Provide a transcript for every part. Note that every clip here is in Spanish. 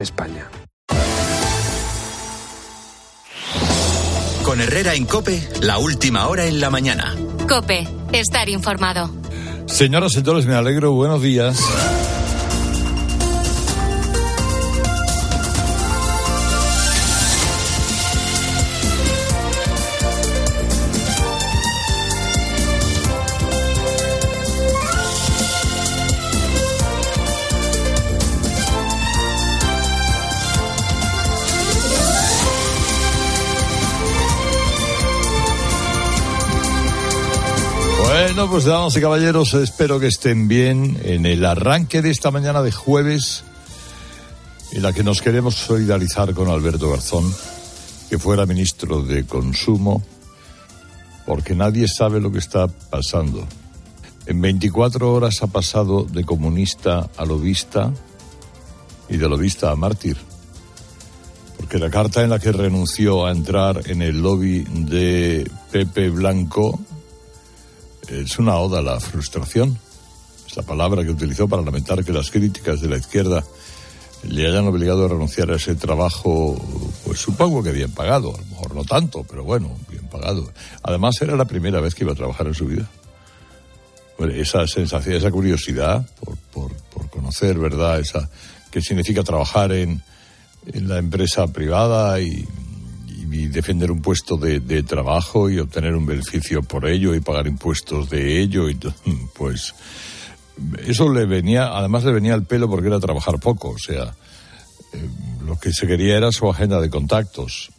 España. Con Herrera en Cope, la última hora en la mañana. Cope, estar informado. Señoras y señores, me alegro. Buenos días. Bueno, pues damas y caballeros, espero que estén bien en el arranque de esta mañana de jueves, en la que nos queremos solidarizar con Alberto Garzón, que fuera ministro de Consumo, porque nadie sabe lo que está pasando. En 24 horas ha pasado de comunista a lobista y de lobista a mártir. Porque la carta en la que renunció a entrar en el lobby de Pepe Blanco es una oda a la frustración. Es la palabra que utilizó para lamentar que las críticas de la izquierda le hayan obligado a renunciar a ese trabajo, pues supongo que bien pagado, a lo mejor no tanto, pero bueno, bien pagado. Además era la primera vez que iba a trabajar en su vida. Esa sensación, esa curiosidad por, por, por conocer, ¿verdad? Esa, qué significa trabajar en, en la empresa privada y, y defender un puesto de, de, trabajo y obtener un beneficio por ello y pagar impuestos de ello y pues eso le venía además le venía al pelo porque era trabajar poco o sea eh, lo que se quería era su agenda de contactos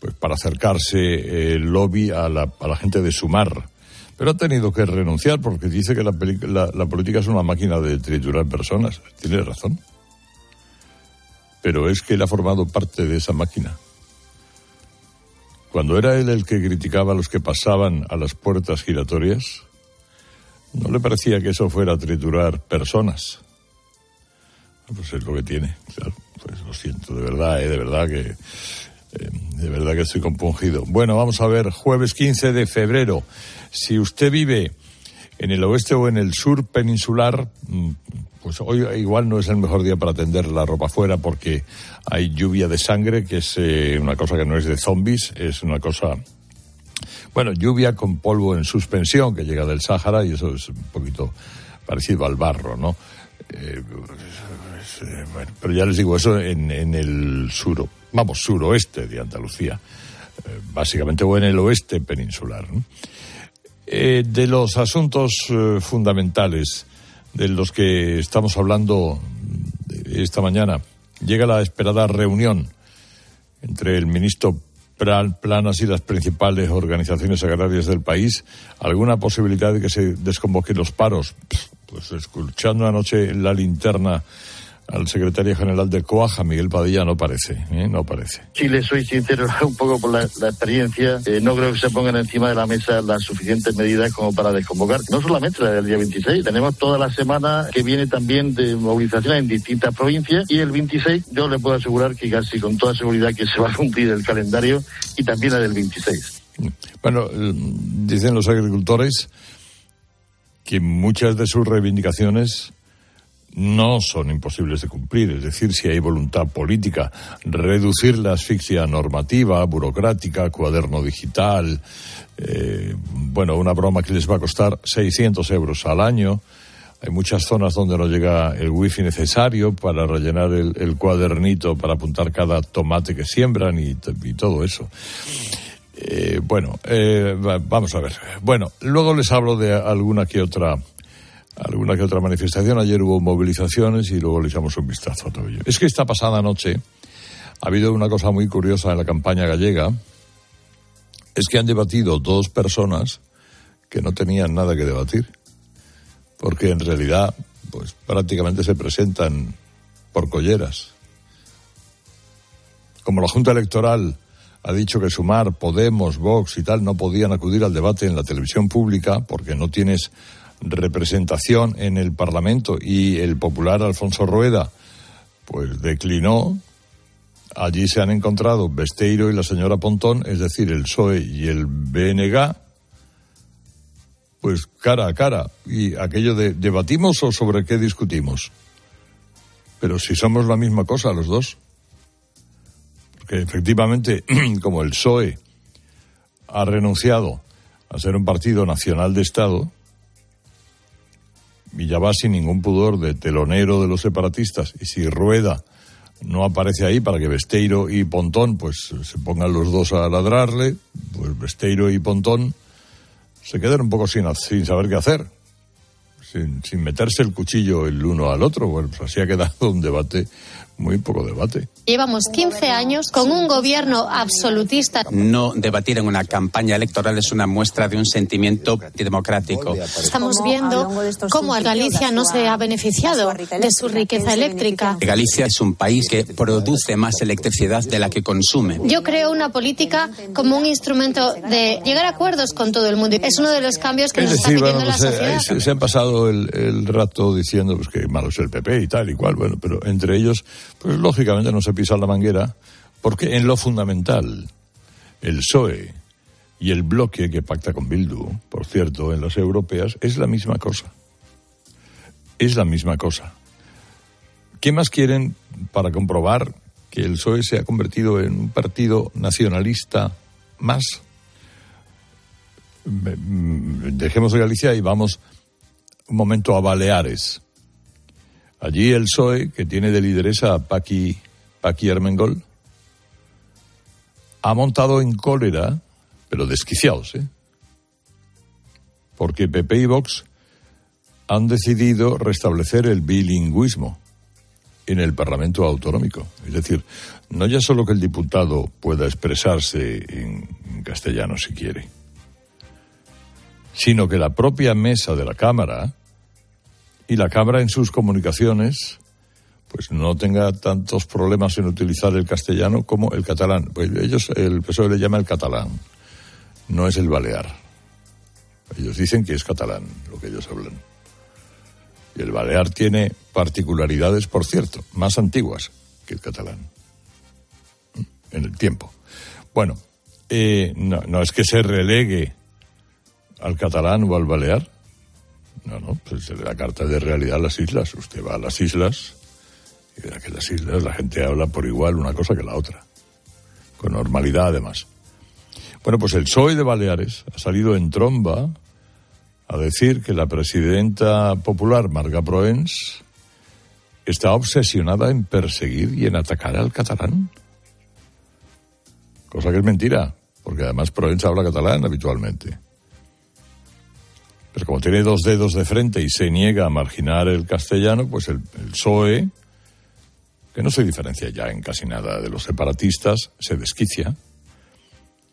pues para acercarse el lobby a la, a la gente de Sumar. Pero ha tenido que renunciar porque dice que la, la, la política es una máquina de triturar personas. Tiene razón. Pero es que él ha formado parte de esa máquina cuando era él el que criticaba a los que pasaban a las puertas giratorias, no le parecía que eso fuera triturar personas. Pues es lo que tiene, claro. Pues lo siento, de verdad, eh, de verdad que. Eh, de verdad que estoy compungido. Bueno, vamos a ver, jueves 15 de febrero. Si usted vive en el oeste o en el sur peninsular, pues hoy igual no es el mejor día para tender la ropa fuera porque hay lluvia de sangre, que es eh, una cosa que no es de zombies, es una cosa... Bueno, lluvia con polvo en suspensión que llega del Sáhara y eso es un poquito parecido al barro, ¿no? Eh, bueno, pero ya les digo, eso en, en el sur, vamos, suroeste de Andalucía, eh, básicamente, o en el oeste peninsular. de los asuntos fundamentales de los que estamos hablando esta mañana, llega la esperada reunión entre el ministro Planas y las principales organizaciones agrarias del país. ¿Alguna posibilidad de que se desconvoquen los paros? Pues escuchando anoche la linterna al secretario general de Coaja, Miguel Padilla, no parece, ¿eh? no parece. Si le soy sincero, un poco por la, la experiencia, eh, no creo que se pongan encima de la mesa las suficientes medidas como para desconvocar. No solamente la del día 26, tenemos toda la semana que viene también de movilización en distintas provincias y el 26 yo le puedo asegurar que casi con toda seguridad que se va a cumplir el calendario y también la del 26. Bueno, dicen los agricultores que muchas de sus reivindicaciones no son imposibles de cumplir. Es decir, si hay voluntad política, reducir la asfixia normativa, burocrática, cuaderno digital, eh, bueno, una broma que les va a costar 600 euros al año. Hay muchas zonas donde no llega el wifi necesario para rellenar el, el cuadernito, para apuntar cada tomate que siembran y, todo eso. Eh, bueno, eh, vamos a ver. Bueno, luego les hablo de alguna que otra alguna que otra manifestación. Ayer hubo movilizaciones y luego le echamos un vistazo a todo ello. Es que esta pasada noche ha habido una cosa muy curiosa en la campaña gallega. Es que han debatido dos personas que no tenían nada que debatir. Porque en realidad, pues prácticamente se presentan por colleras. Como la Junta Electoral ha dicho que Sumar, Podemos, Vox y tal no podían acudir al debate en la televisión pública porque no tienes representación en el Parlamento y el popular Alfonso Rueda pues declinó, allí se han encontrado Besteiro y la señora Pontón, es decir, el PSOE y el BNG, pues cara a cara. Y aquello de, ¿debatimos o sobre qué discutimos? Pero si somos la misma cosa los dos. Porque efectivamente, como el PSOE ha renunciado a ser un partido nacional de Estado, ya va sin ningún pudor de telonero de los separatistas, y si Rueda no aparece ahí para que Besteiro y Pontón pues se pongan los dos a ladrarle, pues Besteiro y Pontón se quedan un poco sin, sin saber qué hacer sin, sin meterse el cuchillo el uno al otro. Bueno, pues así ha quedado un debate, muy poco debate. Llevamos 15 años con un gobierno absolutista. No debatir en una campaña electoral es una muestra de un sentimiento democrático. Estamos viendo cómo Galicia no se ha beneficiado de su riqueza eléctrica. Galicia es un país que produce más electricidad de la que consume. Yo creo una política como un instrumento de llegar a acuerdos con todo el mundo. Es uno de los cambios que nos está pidiendo la pues, eh, sociedad. se, se han pasado el, el rato diciendo pues, que malo es el PP y tal y cual, bueno, pero entre ellos, pues lógicamente no se pisa la manguera, porque en lo fundamental, el PSOE y el bloque que pacta con Bildu, por cierto, en las europeas, es la misma cosa. Es la misma cosa. ¿Qué más quieren para comprobar que el PSOE se ha convertido en un partido nacionalista más? Mm, Dejemos de Galicia y vamos un momento a Baleares. Allí el PSOE, que tiene de lideresa a Paqui, Paqui Armengol, ha montado en cólera, pero desquiciados, ¿eh? Porque PP y Vox han decidido restablecer el bilingüismo en el Parlamento Autonómico. Es decir, no ya solo que el diputado pueda expresarse en, en castellano si quiere, sino que la propia mesa de la Cámara y la Cámara en sus comunicaciones pues no tenga tantos problemas en utilizar el castellano como el catalán. Pues ellos, el PSOE le llama el catalán, no es el balear. Ellos dicen que es catalán lo que ellos hablan. Y el balear tiene particularidades, por cierto, más antiguas que el catalán. En el tiempo. Bueno, eh, no, no es que se relegue al catalán o al balear. No, no, pues se le da carta de realidad a las islas. Usted va a las islas y verá que las islas la gente habla por igual una cosa que la otra. Con normalidad, además. Bueno, pues el PSOE de Baleares ha salido en tromba a decir que la presidenta popular, Marga Proens, está obsesionada en perseguir y en atacar al catalán. Cosa que es mentira, porque además Proens habla catalán habitualmente. Pero como tiene dos dedos de frente y se niega a marginar el castellano, pues el, el PSOE, que no se diferencia ya en casi nada de los separatistas, se desquicia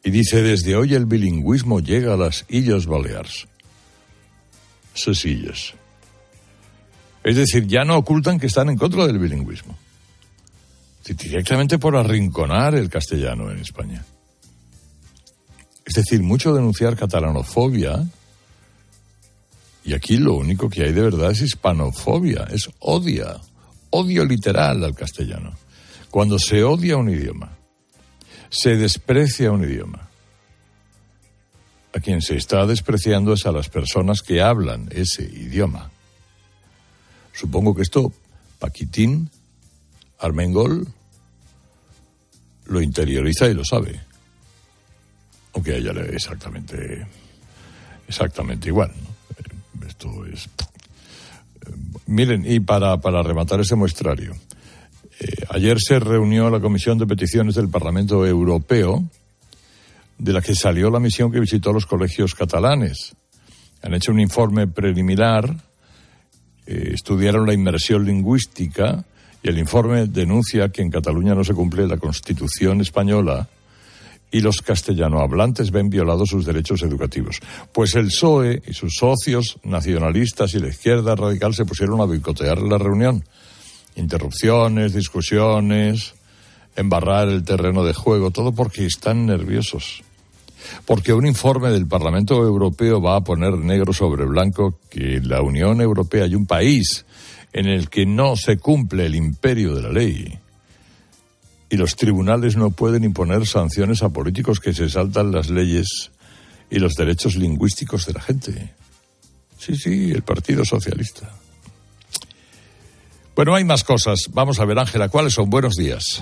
y dice desde hoy el bilingüismo llega a las Illes Baleares. Esas illes. Es decir, ya no ocultan que están en contra del bilingüismo. Directamente por arrinconar el castellano en España. Es decir, mucho denunciar catalanofobia y aquí lo único que hay de verdad es hispanofobia, es odia, odio literal al castellano. Cuando se odia un idioma, se desprecia un idioma. A quien se está despreciando es a las personas que hablan ese idioma. Supongo que esto Paquitín, Armengol, lo interioriza y lo sabe. Aunque a ella le exactamente, exactamente igual. ¿no? Esto es. Eh, miren, y para, para rematar ese muestrario, eh, ayer se reunió la Comisión de Peticiones del Parlamento Europeo, de la que salió la misión que visitó los colegios catalanes. Han hecho un informe preliminar, eh, estudiaron la inmersión lingüística y el informe denuncia que en Cataluña no se cumple la Constitución española y los castellanohablantes ven violados sus derechos educativos. Pues el PSOE y sus socios nacionalistas y la izquierda radical se pusieron a boicotear la reunión. Interrupciones, discusiones, embarrar el terreno de juego, todo porque están nerviosos. Porque un informe del Parlamento Europeo va a poner negro sobre blanco que la Unión Europea hay un país en el que no se cumple el imperio de la ley y los tribunales no pueden imponer sanciones a políticos que se saltan las leyes y los derechos lingüísticos de la gente. Sí, sí, el Partido Socialista. Bueno, hay más cosas. Vamos a ver, Ángela, ¿cuáles son? Buenos días.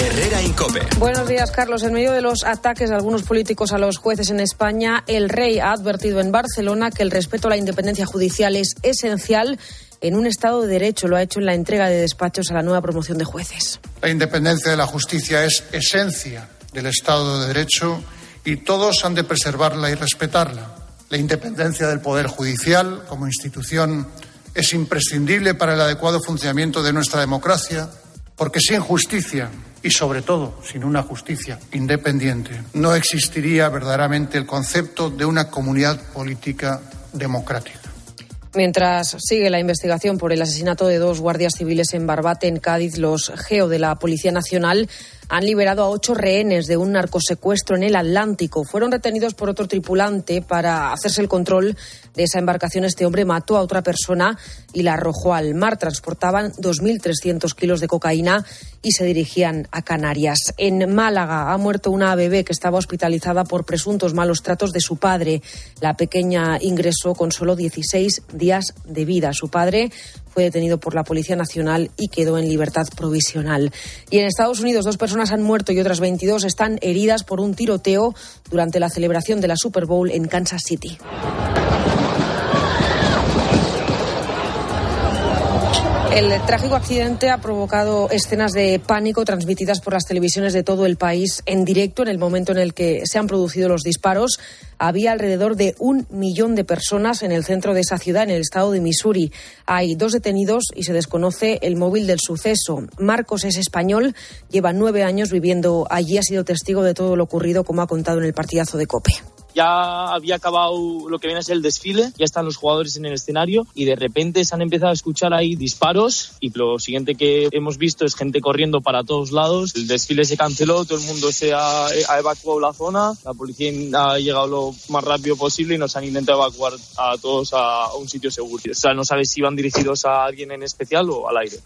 Herrera Incope. Buenos días, Carlos. En medio de los ataques de algunos políticos a los jueces en España, el rey ha advertido en Barcelona que el respeto a la independencia judicial es esencial en un Estado de Derecho. Lo ha hecho en la entrega de despachos a la nueva promoción de jueces. La independencia de la justicia es esencia del Estado de Derecho y todos han de preservarla y respetarla. La independencia del Poder Judicial como institución es imprescindible para el adecuado funcionamiento de nuestra democracia, porque sin justicia y sobre todo sin una justicia independiente no existiría verdaderamente el concepto de una comunidad política democrática. Mientras sigue la investigación por el asesinato de dos guardias civiles en Barbate, en Cádiz, los GEO de la Policía Nacional han liberado a ocho rehenes de un narcosecuestro en el Atlántico. Fueron retenidos por otro tripulante para hacerse el control de esa embarcación. Este hombre mató a otra persona y la arrojó al mar. Transportaban 2.300 kilos de cocaína y se dirigían a Canarias. En Málaga ha muerto una bebé que estaba hospitalizada por presuntos malos tratos de su padre. La pequeña ingresó con solo 16 días de vida. Su padre fue detenido por la Policía Nacional y quedó en libertad provisional. Y en Estados Unidos dos personas han muerto y otras 22 están heridas por un tiroteo durante la celebración de la Super Bowl en Kansas City. El trágico accidente ha provocado escenas de pánico transmitidas por las televisiones de todo el país en directo en el momento en el que se han producido los disparos. Había alrededor de un millón de personas en el centro de esa ciudad, en el estado de Missouri. Hay dos detenidos y se desconoce el móvil del suceso. Marcos es español, lleva nueve años viviendo allí, ha sido testigo de todo lo ocurrido, como ha contado en el partidazo de COPE ya había acabado lo que viene a ser el desfile, ya están los jugadores en el escenario y de repente se han empezado a escuchar ahí disparos y lo siguiente que hemos visto es gente corriendo para todos lados. El desfile se canceló, todo el mundo se ha, evacuado la zona, la policía ha llegado lo más rápido posible y nos han intentado evacuar a todos a un sitio seguro. O sea, no sabes si van dirigidos a alguien en especial o al aire.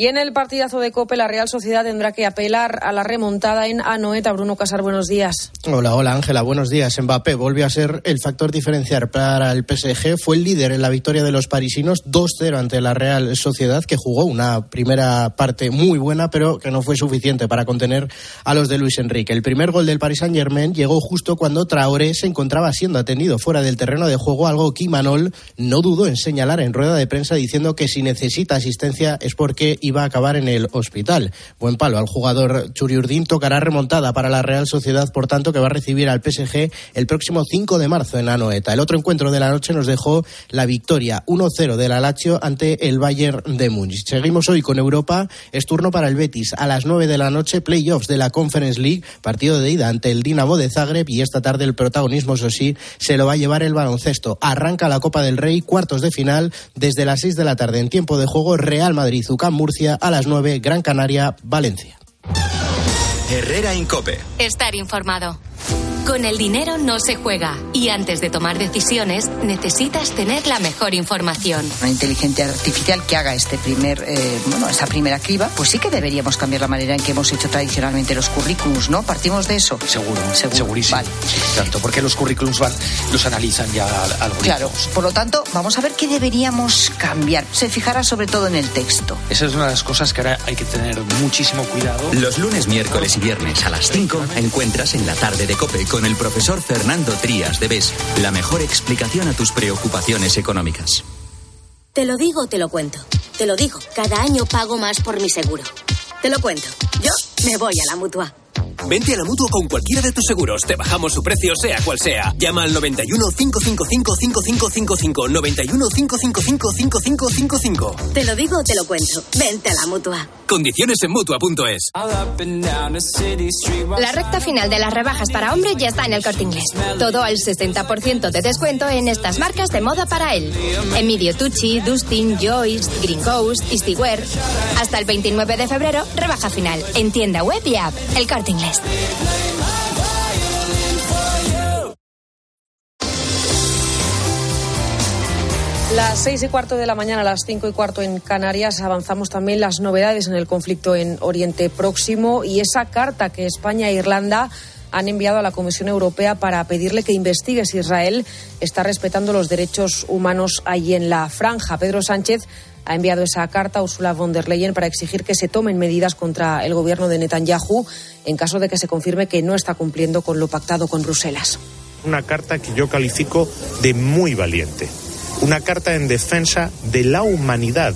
Y en el partidazo de COPE, la Real Sociedad tendrá que apelar a la remontada en Anoeta. Bruno Casar, buenos días. Hola, hola Ángela, buenos días. Mbappé volvió a ser el factor diferencial para el PSG. Fue el líder en la victoria de los parisinos 2-0 ante la Real Sociedad, que jugó una primera parte muy buena, pero que no fue suficiente para contener a los de Luis Enrique. El primer gol del Paris Saint-Germain llegó justo cuando Traoré se encontraba siendo atendido fuera del terreno de juego, algo que Imanol no dudó en señalar en rueda de prensa diciendo que si necesita asistencia es porque iba a acabar en el hospital. Buen palo al jugador Churiurdín tocará remontada para la Real Sociedad, por tanto, que va a recibir al PSG el próximo 5 de marzo en Anoeta. El otro encuentro de la noche nos dejó la victoria 1-0 del Lazio ante el Bayern de Múnich. Seguimos hoy con Europa. Es turno para el Betis. A las 9 de la noche, playoffs de la Conference League, partido de ida ante el Dinamo de Zagreb y esta tarde el protagonismo, eso sí, se lo va a llevar el baloncesto. Arranca la Copa del Rey, cuartos de final, desde las 6 de la tarde en tiempo de juego, Real Madrid, Ucán Murcia a las 9, Gran Canaria, Valencia. Herrera Incope. Estar informado. Con el dinero no se juega y antes de tomar decisiones necesitas tener la mejor información. Una inteligencia artificial que haga este primer, eh, bueno, esa primera criba, pues sí que deberíamos cambiar la manera en que hemos hecho tradicionalmente los currículums, ¿no? Partimos de eso. Seguro, segurísimo. Vale. Tanto porque los currículums van, los analizan ya algoritmos. Claro, por lo tanto, vamos a ver qué deberíamos cambiar. Se fijará sobre todo en el texto. Esa es una de las cosas que ahora hay que tener muchísimo cuidado. Los lunes, miércoles y viernes a las 5 encuentras en la tarde de Cope con el profesor Fernando Trías de BES la mejor explicación a tus preocupaciones económicas. Te lo digo, te lo cuento. Te lo digo, cada año pago más por mi seguro. Te lo cuento. Yo me voy a la mutua. Vente a la mutua con cualquiera de tus seguros. Te bajamos su precio, sea cual sea. Llama al 91 555 5555. 91 555 5555. Te lo digo, te lo cuento. Vente a la mutua. Condiciones en mutua.es. La recta final de las rebajas para hombre ya está en el corte inglés. Todo al 60% de descuento en estas marcas de moda para él. Emilio Tucci, Dustin, Joyce, Green Coast, Easywear. Hasta el 29 de febrero, rebaja final. En tienda web y app. El corte inglés. Las seis y cuarto de la mañana, las cinco y cuarto en Canarias, avanzamos también las novedades en el conflicto en Oriente Próximo y esa carta que España e Irlanda han enviado a la Comisión Europea para pedirle que investigue si Israel está respetando los derechos humanos allí en la franja. Pedro Sánchez ha enviado esa carta a Ursula von der Leyen para exigir que se tomen medidas contra el gobierno de Netanyahu en caso de que se confirme que no está cumpliendo con lo pactado con Bruselas. Una carta que yo califico de muy valiente. Una carta en defensa de la humanidad,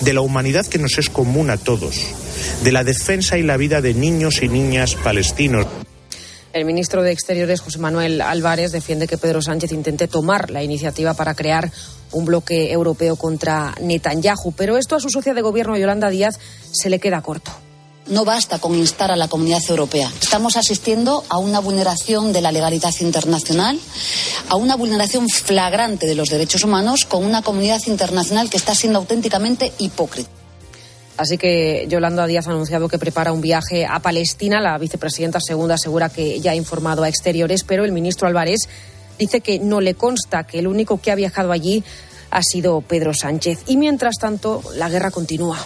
de la humanidad que nos es común a todos, de la defensa y la vida de niños y niñas palestinos. El ministro de Exteriores, José Manuel Álvarez, defiende que Pedro Sánchez intente tomar la iniciativa para crear un bloque europeo contra Netanyahu, pero esto a su socia de gobierno, Yolanda Díaz, se le queda corto. No basta con instar a la comunidad europea. Estamos asistiendo a una vulneración de la legalidad internacional, a una vulneración flagrante de los derechos humanos con una comunidad internacional que está siendo auténticamente hipócrita. Así que Yolanda Díaz ha anunciado que prepara un viaje a Palestina. La vicepresidenta segunda asegura que ya ha informado a exteriores, pero el ministro Álvarez dice que no le consta que el único que ha viajado allí ha sido Pedro Sánchez. Y mientras tanto, la guerra continúa.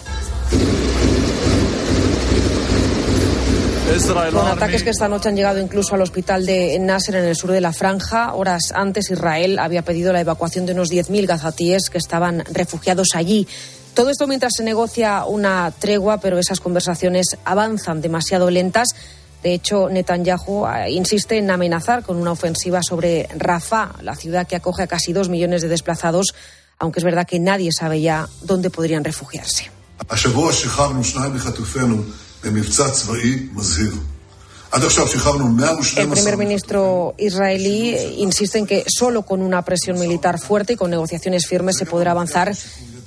Con ataques que esta noche han llegado incluso al hospital de Nasser en el sur de la franja. Horas antes Israel había pedido la evacuación de unos 10.000 gazatíes que estaban refugiados allí. Todo esto mientras se negocia una tregua, pero esas conversaciones avanzan demasiado lentas. De hecho, Netanyahu eh, insiste en amenazar con una ofensiva sobre Rafah, la ciudad que acoge a casi dos millones de desplazados, aunque es verdad que nadie sabe ya dónde podrían refugiarse. El primer ministro israelí insiste en que solo con una presión militar fuerte y con negociaciones firmes se podrá avanzar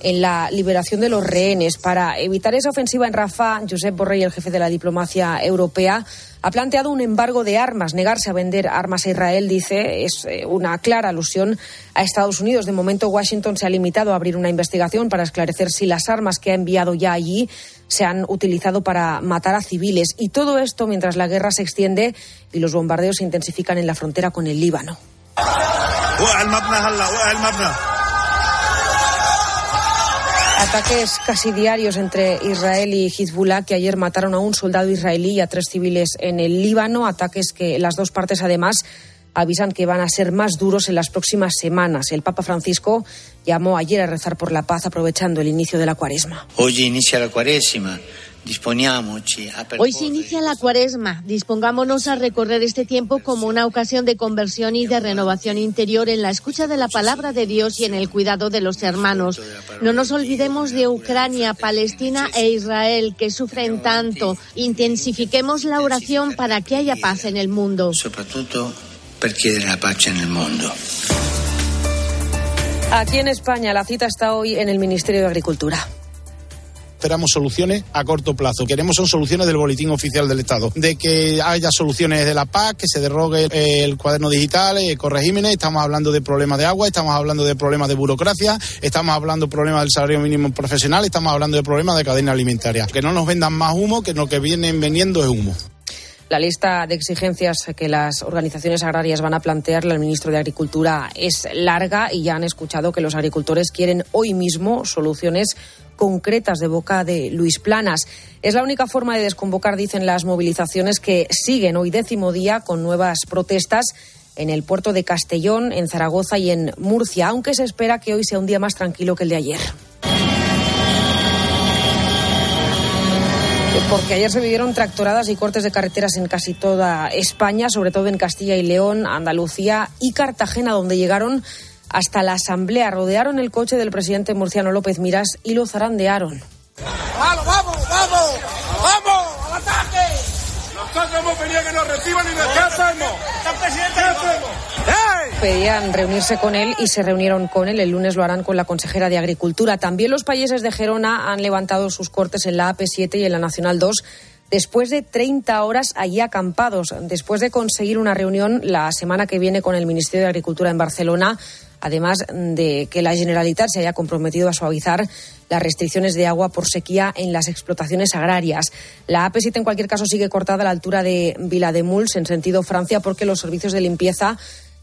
en la liberación de los rehenes. Para evitar esa ofensiva en Rafah, Josep Borrell, el jefe de la diplomacia europea, ha planteado un embargo de armas. Negarse a vender armas a Israel, dice, es eh, una clara alusión a Estados Unidos. De momento, Washington se ha limitado a abrir una investigación para esclarecer si las armas que ha enviado ya allí se han utilizado para matar a civiles. Y todo esto mientras la guerra se extiende y los bombardeos se intensifican en la frontera con el Líbano. Ataques casi diarios entre Israel y Hezbollah que ayer mataron a un soldado israelí y a tres civiles en el Líbano. Ataques que las dos partes además avisan que van a ser más duros en las próximas semanas. El Papa Francisco llamó ayer a rezar por la paz aprovechando el inicio de la cuaresma. Hoy inicia la cuaresma. Hoy se inicia la cuaresma. Dispongámonos a recorrer este tiempo como una ocasión de conversión y de renovación interior en la escucha de la palabra de Dios y en el cuidado de los hermanos. No nos olvidemos de Ucrania, Palestina e Israel, que sufren tanto. Intensifiquemos la oración para que haya paz en el mundo. la paz en el mundo. Aquí en España la cita está hoy en el Ministerio de Agricultura esperamos soluciones a corto plazo. Queremos son soluciones del boletín oficial del Estado, de que haya soluciones de la paz, que se derrogue el cuaderno digital, eh, corregímenes, estamos hablando de problemas de agua, estamos hablando de problemas de burocracia, estamos hablando de problemas del salario mínimo profesional, estamos hablando de problemas de cadena alimentaria. Que no nos vendan más humo, que lo que vienen vendiendo es humo. La lista de exigencias que las organizaciones agrarias van a plantearle al ministro de Agricultura es larga y ya han escuchado que los agricultores quieren hoy mismo soluciones concretas de boca de Luis Planas. Es la única forma de desconvocar, dicen las movilizaciones que siguen hoy décimo día con nuevas protestas en el puerto de Castellón, en Zaragoza y en Murcia, aunque se espera que hoy sea un día más tranquilo que el de ayer. Porque ayer se vivieron tractoradas y cortes de carreteras en casi toda España, sobre todo en Castilla y León, Andalucía y Cartagena, donde llegaron hasta la Asamblea, rodearon el coche del presidente murciano López Miras y lo zarandearon. ¡Vamos, vamos, vamos! ¡Vamos! ¡Al ataque! Nosotros hemos venido que nos reciban y ¿Qué hacemos? ¿Qué hacemos? Pedían reunirse con él y se reunieron con él. El lunes lo harán con la consejera de Agricultura. También los países de Gerona han levantado sus cortes en la AP7 y en la Nacional 2 después de 30 horas allí acampados. Después de conseguir una reunión la semana que viene con el Ministerio de Agricultura en Barcelona, además de que la Generalitat se haya comprometido a suavizar las restricciones de agua por sequía en las explotaciones agrarias. La AP7 en cualquier caso sigue cortada a la altura de Vilademuls en sentido Francia porque los servicios de limpieza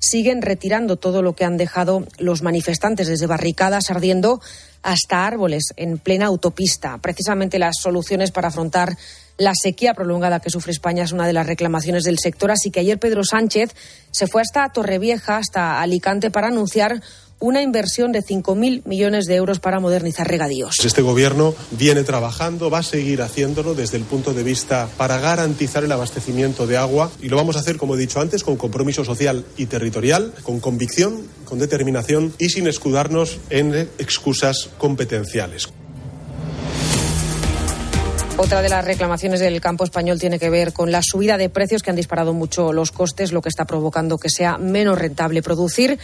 siguen retirando todo lo que han dejado los manifestantes, desde barricadas ardiendo hasta árboles en plena autopista. Precisamente las soluciones para afrontar la sequía prolongada que sufre España es una de las reclamaciones del sector, así que ayer Pedro Sánchez se fue hasta Torrevieja, hasta Alicante, para anunciar una inversión de 5.000 millones de euros para modernizar regadíos. Este gobierno viene trabajando, va a seguir haciéndolo desde el punto de vista para garantizar el abastecimiento de agua y lo vamos a hacer, como he dicho antes, con compromiso social y territorial, con convicción, con determinación y sin escudarnos en excusas competenciales. Otra de las reclamaciones del campo español tiene que ver con la subida de precios que han disparado mucho los costes, lo que está provocando que sea menos rentable producir.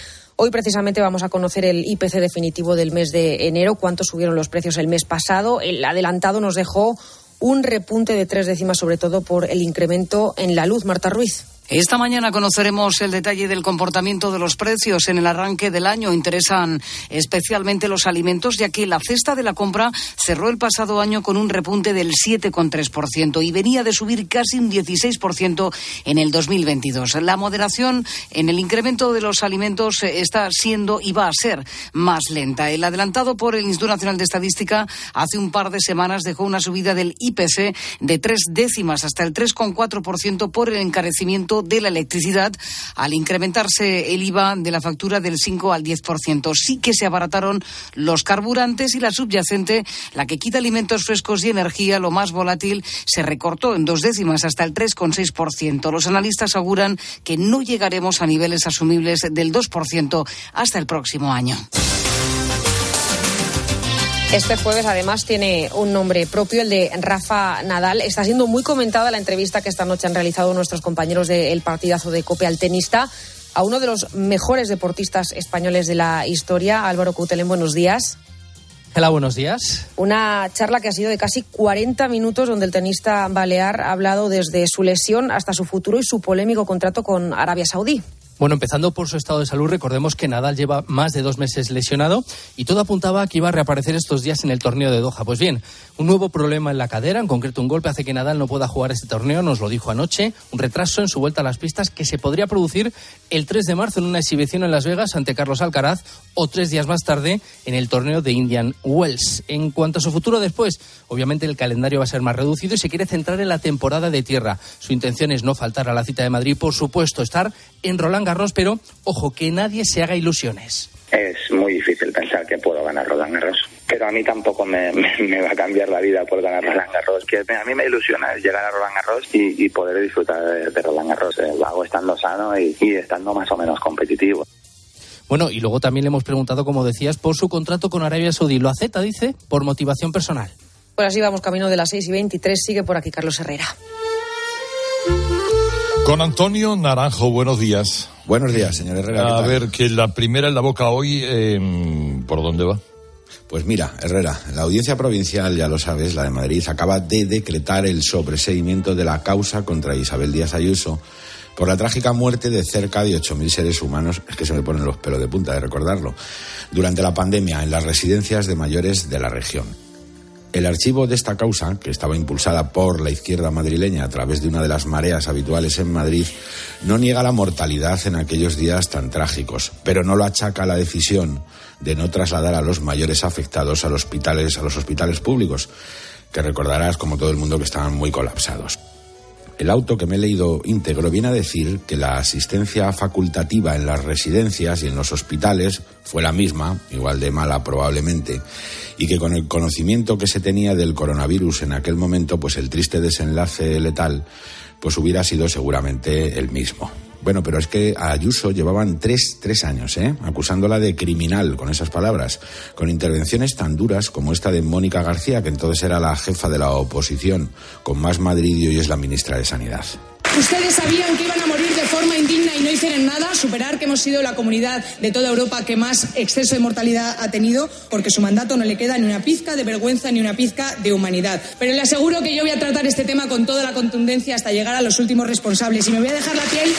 Hoy precisamente vamos a conocer el IPC definitivo del mes de enero, cuánto subieron los precios el mes pasado. El adelantado nos dejó un repunte de tres décimas, sobre todo por el incremento en la luz. Marta Ruiz. Esta mañana conoceremos el detalle del comportamiento de los precios en el arranque del año. Interesan especialmente los alimentos, ya que la cesta de la compra cerró el pasado año con un repunte del 7,3% y venía de subir casi un 16% en el 2022. La moderación en el incremento de los alimentos está siendo y va a ser más lenta. El adelantado por el Instituto Nacional de Estadística hace un par de semanas dejó una subida del IPC de tres décimas hasta el 3,4% por el encarecimiento de la electricidad al incrementarse el IVA de la factura del 5 al 10%. Sí que se abarataron los carburantes y la subyacente, la que quita alimentos frescos y energía, lo más volátil, se recortó en dos décimas hasta el 3,6%. Los analistas auguran que no llegaremos a niveles asumibles del 2% hasta el próximo año. Este jueves además tiene un nombre propio, el de Rafa Nadal. Está siendo muy comentada la entrevista que esta noche han realizado nuestros compañeros del partidazo de Cope al tenista a uno de los mejores deportistas españoles de la historia, Álvaro Coutelén. Buenos días. Hola, buenos días. Una charla que ha sido de casi 40 minutos donde el tenista balear ha hablado desde su lesión hasta su futuro y su polémico contrato con Arabia Saudí. Bueno, empezando por su estado de salud, recordemos que Nadal lleva más de dos meses lesionado y todo apuntaba a que iba a reaparecer estos días en el torneo de Doha. Pues bien, un nuevo problema en la cadera, en concreto un golpe, hace que Nadal no pueda jugar este torneo, nos lo dijo anoche, un retraso en su vuelta a las pistas que se podría producir el 3 de marzo en una exhibición en Las Vegas ante Carlos Alcaraz o tres días más tarde en el torneo de Indian Wells. En cuanto a su futuro después, obviamente el calendario va a ser más reducido y se quiere centrar en la temporada de tierra. Su intención es no faltar a la cita de Madrid, por supuesto, estar en Roland Garros, pero ojo, que nadie se haga ilusiones. Es muy difícil pensar que puedo ganar Roland Garros, pero a mí tampoco me, va a cambiar la vida por ganar Roland Garros. Que a mí me ilusiona llegar a Roland Garros y, poder disfrutar de, Roland Garros. Eh, lo hago estando sano y, y estando más o menos competitivo. Bueno, y luego también le hemos preguntado, como decías, por su contrato con Arabia Saudí. Lo acepta, dice, por motivación personal. Pues así vamos camino de las 6 y 23. Sigue por aquí Carlos Herrera. Con Antonio Naranjo, buenos días. Buenos días, señor Herrera. A ver, que la primera en la boca hoy, em, ¿por dónde va? Pues mira, Herrera, la audiencia provincial, ya lo sabes, la de Madrid, acaba de decretar el sobreseimiento de la causa contra Isabel Díaz Ayuso por la trágica muerte de cerca de 8.000 seres humanos, es que se me ponen los pelos de punta de recordarlo, durante la pandemia en las residencias de mayores de la región. El archivo de esta causa, que estaba impulsada por la izquierda madrileña a través de una de las mareas habituales en Madrid, no niega la mortalidad en aquellos días tan trágicos, pero no lo achaca a la decisión de no trasladar a los mayores afectados a los hospitales, a los hospitales públicos, que recordarás como todo el mundo que estaban muy colapsados. El auto que me he leído íntegro viene a decir que la asistencia facultativa en las residencias y en los hospitales fue la misma, igual de mala probablemente, y que con el conocimiento que se tenía del coronavirus en aquel momento, pues el triste desenlace letal, pues hubiera sido seguramente el mismo. Bueno, pero es que a Ayuso llevaban tres, tres años, ¿eh? acusándola de criminal con esas palabras, con intervenciones tan duras como esta de Mónica García, que entonces era la jefa de la oposición, con más Madrid y hoy es la ministra de Sanidad. Ustedes sabían que iban a morir de forma indigna y no hicieron nada, superar que hemos sido la comunidad de toda Europa que más exceso de mortalidad ha tenido, porque su mandato no le queda ni una pizca de vergüenza ni una pizca de humanidad. Pero le aseguro que yo voy a tratar este tema con toda la contundencia hasta llegar a los últimos responsables y me voy a dejar la piel.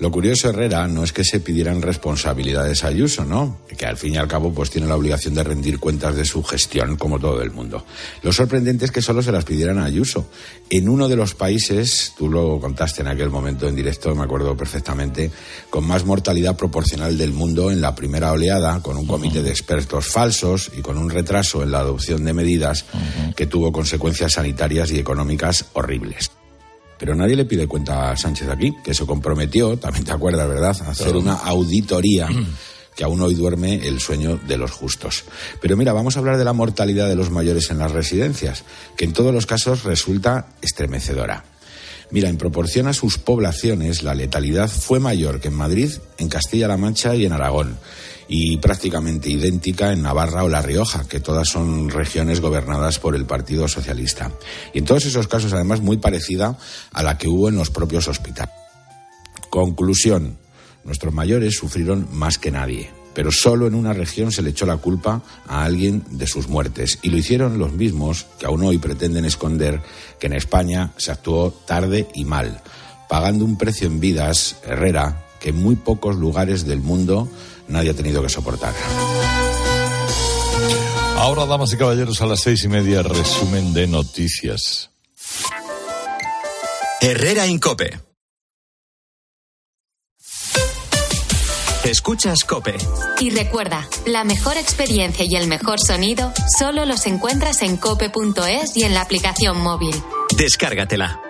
Lo curioso, Herrera, no es que se pidieran responsabilidades a Ayuso, ¿no? Que al fin y al cabo pues tiene la obligación de rendir cuentas de su gestión, como todo el mundo. Lo sorprendente es que solo se las pidieran a Ayuso. En uno de los países, tú lo contaste en aquel momento en directo, me acuerdo perfectamente, con más mortalidad proporcional del mundo en la primera oleada, con un comité de expertos falsos y con un retraso en la adopción de medidas que tuvo consecuencias sanitarias y económicas horribles. Pero nadie le pide cuenta a Sánchez aquí, que se comprometió, también te acuerdas, ¿verdad?, a hacer una auditoría que aún hoy duerme el sueño de los justos. Pero mira, vamos a hablar de la mortalidad de los mayores en las residencias, que en todos los casos resulta estremecedora. Mira, en proporción a sus poblaciones, la letalidad fue mayor que en Madrid, en Castilla-La Mancha y en Aragón, y prácticamente idéntica en Navarra o La Rioja, que todas son regiones gobernadas por el Partido Socialista. Y en todos esos casos, además, muy parecida a la que hubo en los propios hospitales. Conclusión. Nuestros mayores sufrieron más que nadie, pero solo en una región se le echó la culpa a alguien de sus muertes. Y lo hicieron los mismos que aún hoy pretenden esconder que en España se actuó tarde y mal, pagando un precio en vidas, Herrera, que en muy pocos lugares del mundo nadie ha tenido que soportar. Ahora, damas y caballeros, a las seis y media, resumen de noticias. Herrera Incope. Escuchas Cope. Y recuerda, la mejor experiencia y el mejor sonido solo los encuentras en cope.es y en la aplicación móvil. Descárgatela.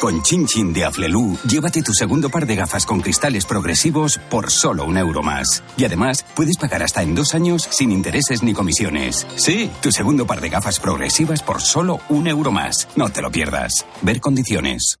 Con Chin Chin de Aflelu, llévate tu segundo par de gafas con cristales progresivos por solo un euro más. Y además, puedes pagar hasta en dos años sin intereses ni comisiones. Sí, tu segundo par de gafas progresivas por solo un euro más. No te lo pierdas. Ver condiciones.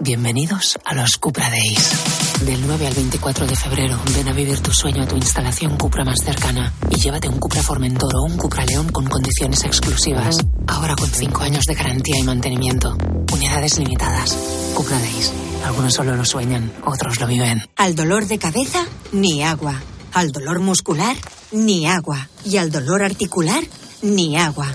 bienvenidos a los Cupra Days. Del 9 al 24 de febrero, ven a vivir tu sueño a tu instalación Cupra más cercana y llévate un Cupra Formentor o un Cupra León con condiciones exclusivas. Ahora con 5 años de garantía y mantenimiento. Unidades limitadas. Cupra Days. Algunos solo lo sueñan, otros lo viven. Al dolor de cabeza, ni agua. Al dolor muscular, ni agua. Y al dolor articular, ni agua.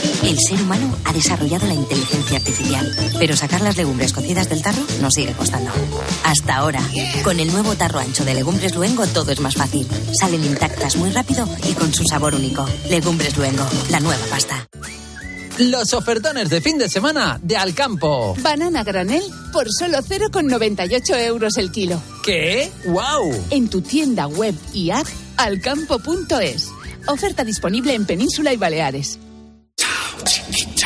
El ser humano ha desarrollado la inteligencia artificial, pero sacar las legumbres cocidas del tarro nos sigue costando. Hasta ahora, con el nuevo tarro ancho de Legumbres Luengo todo es más fácil. Salen intactas muy rápido y con su sabor único. Legumbres Luengo, la nueva pasta. Los ofertones de fin de semana de Alcampo. Banana granel por solo 0,98 euros el kilo. ¿Qué? ¡Wow! En tu tienda web y app alcampo.es. Oferta disponible en Península y Baleares.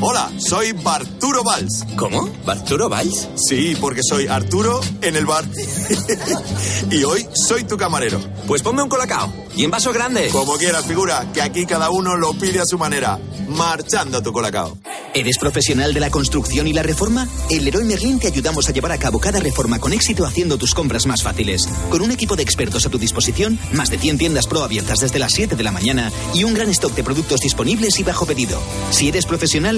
Hola, soy Barturo Valls. ¿Cómo? ¿Barturo Valls? Sí, porque soy Arturo en el bar. y hoy soy tu camarero. Pues ponme un colacao. Y en vaso grande. Como quieras, figura, que aquí cada uno lo pide a su manera. Marchando tu colacao. ¿Eres profesional de la construcción y la reforma? En Leroy Merlin te ayudamos a llevar a cabo cada reforma con éxito haciendo tus compras más fáciles. Con un equipo de expertos a tu disposición, más de 100 tiendas pro abiertas desde las 7 de la mañana y un gran stock de productos disponibles y bajo pedido. Si eres profesional,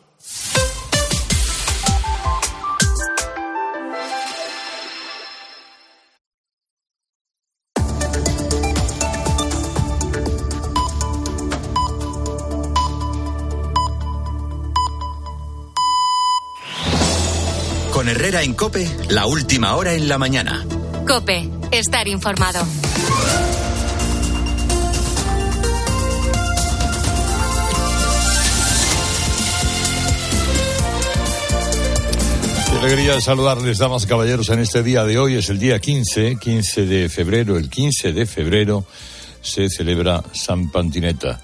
Con Herrera en Cope, la última hora en la mañana. Cope, estar informado. Qué alegría de saludarles, damas y caballeros, en este día de hoy. Es el día 15, 15 de febrero. El 15 de febrero se celebra San Pantineta.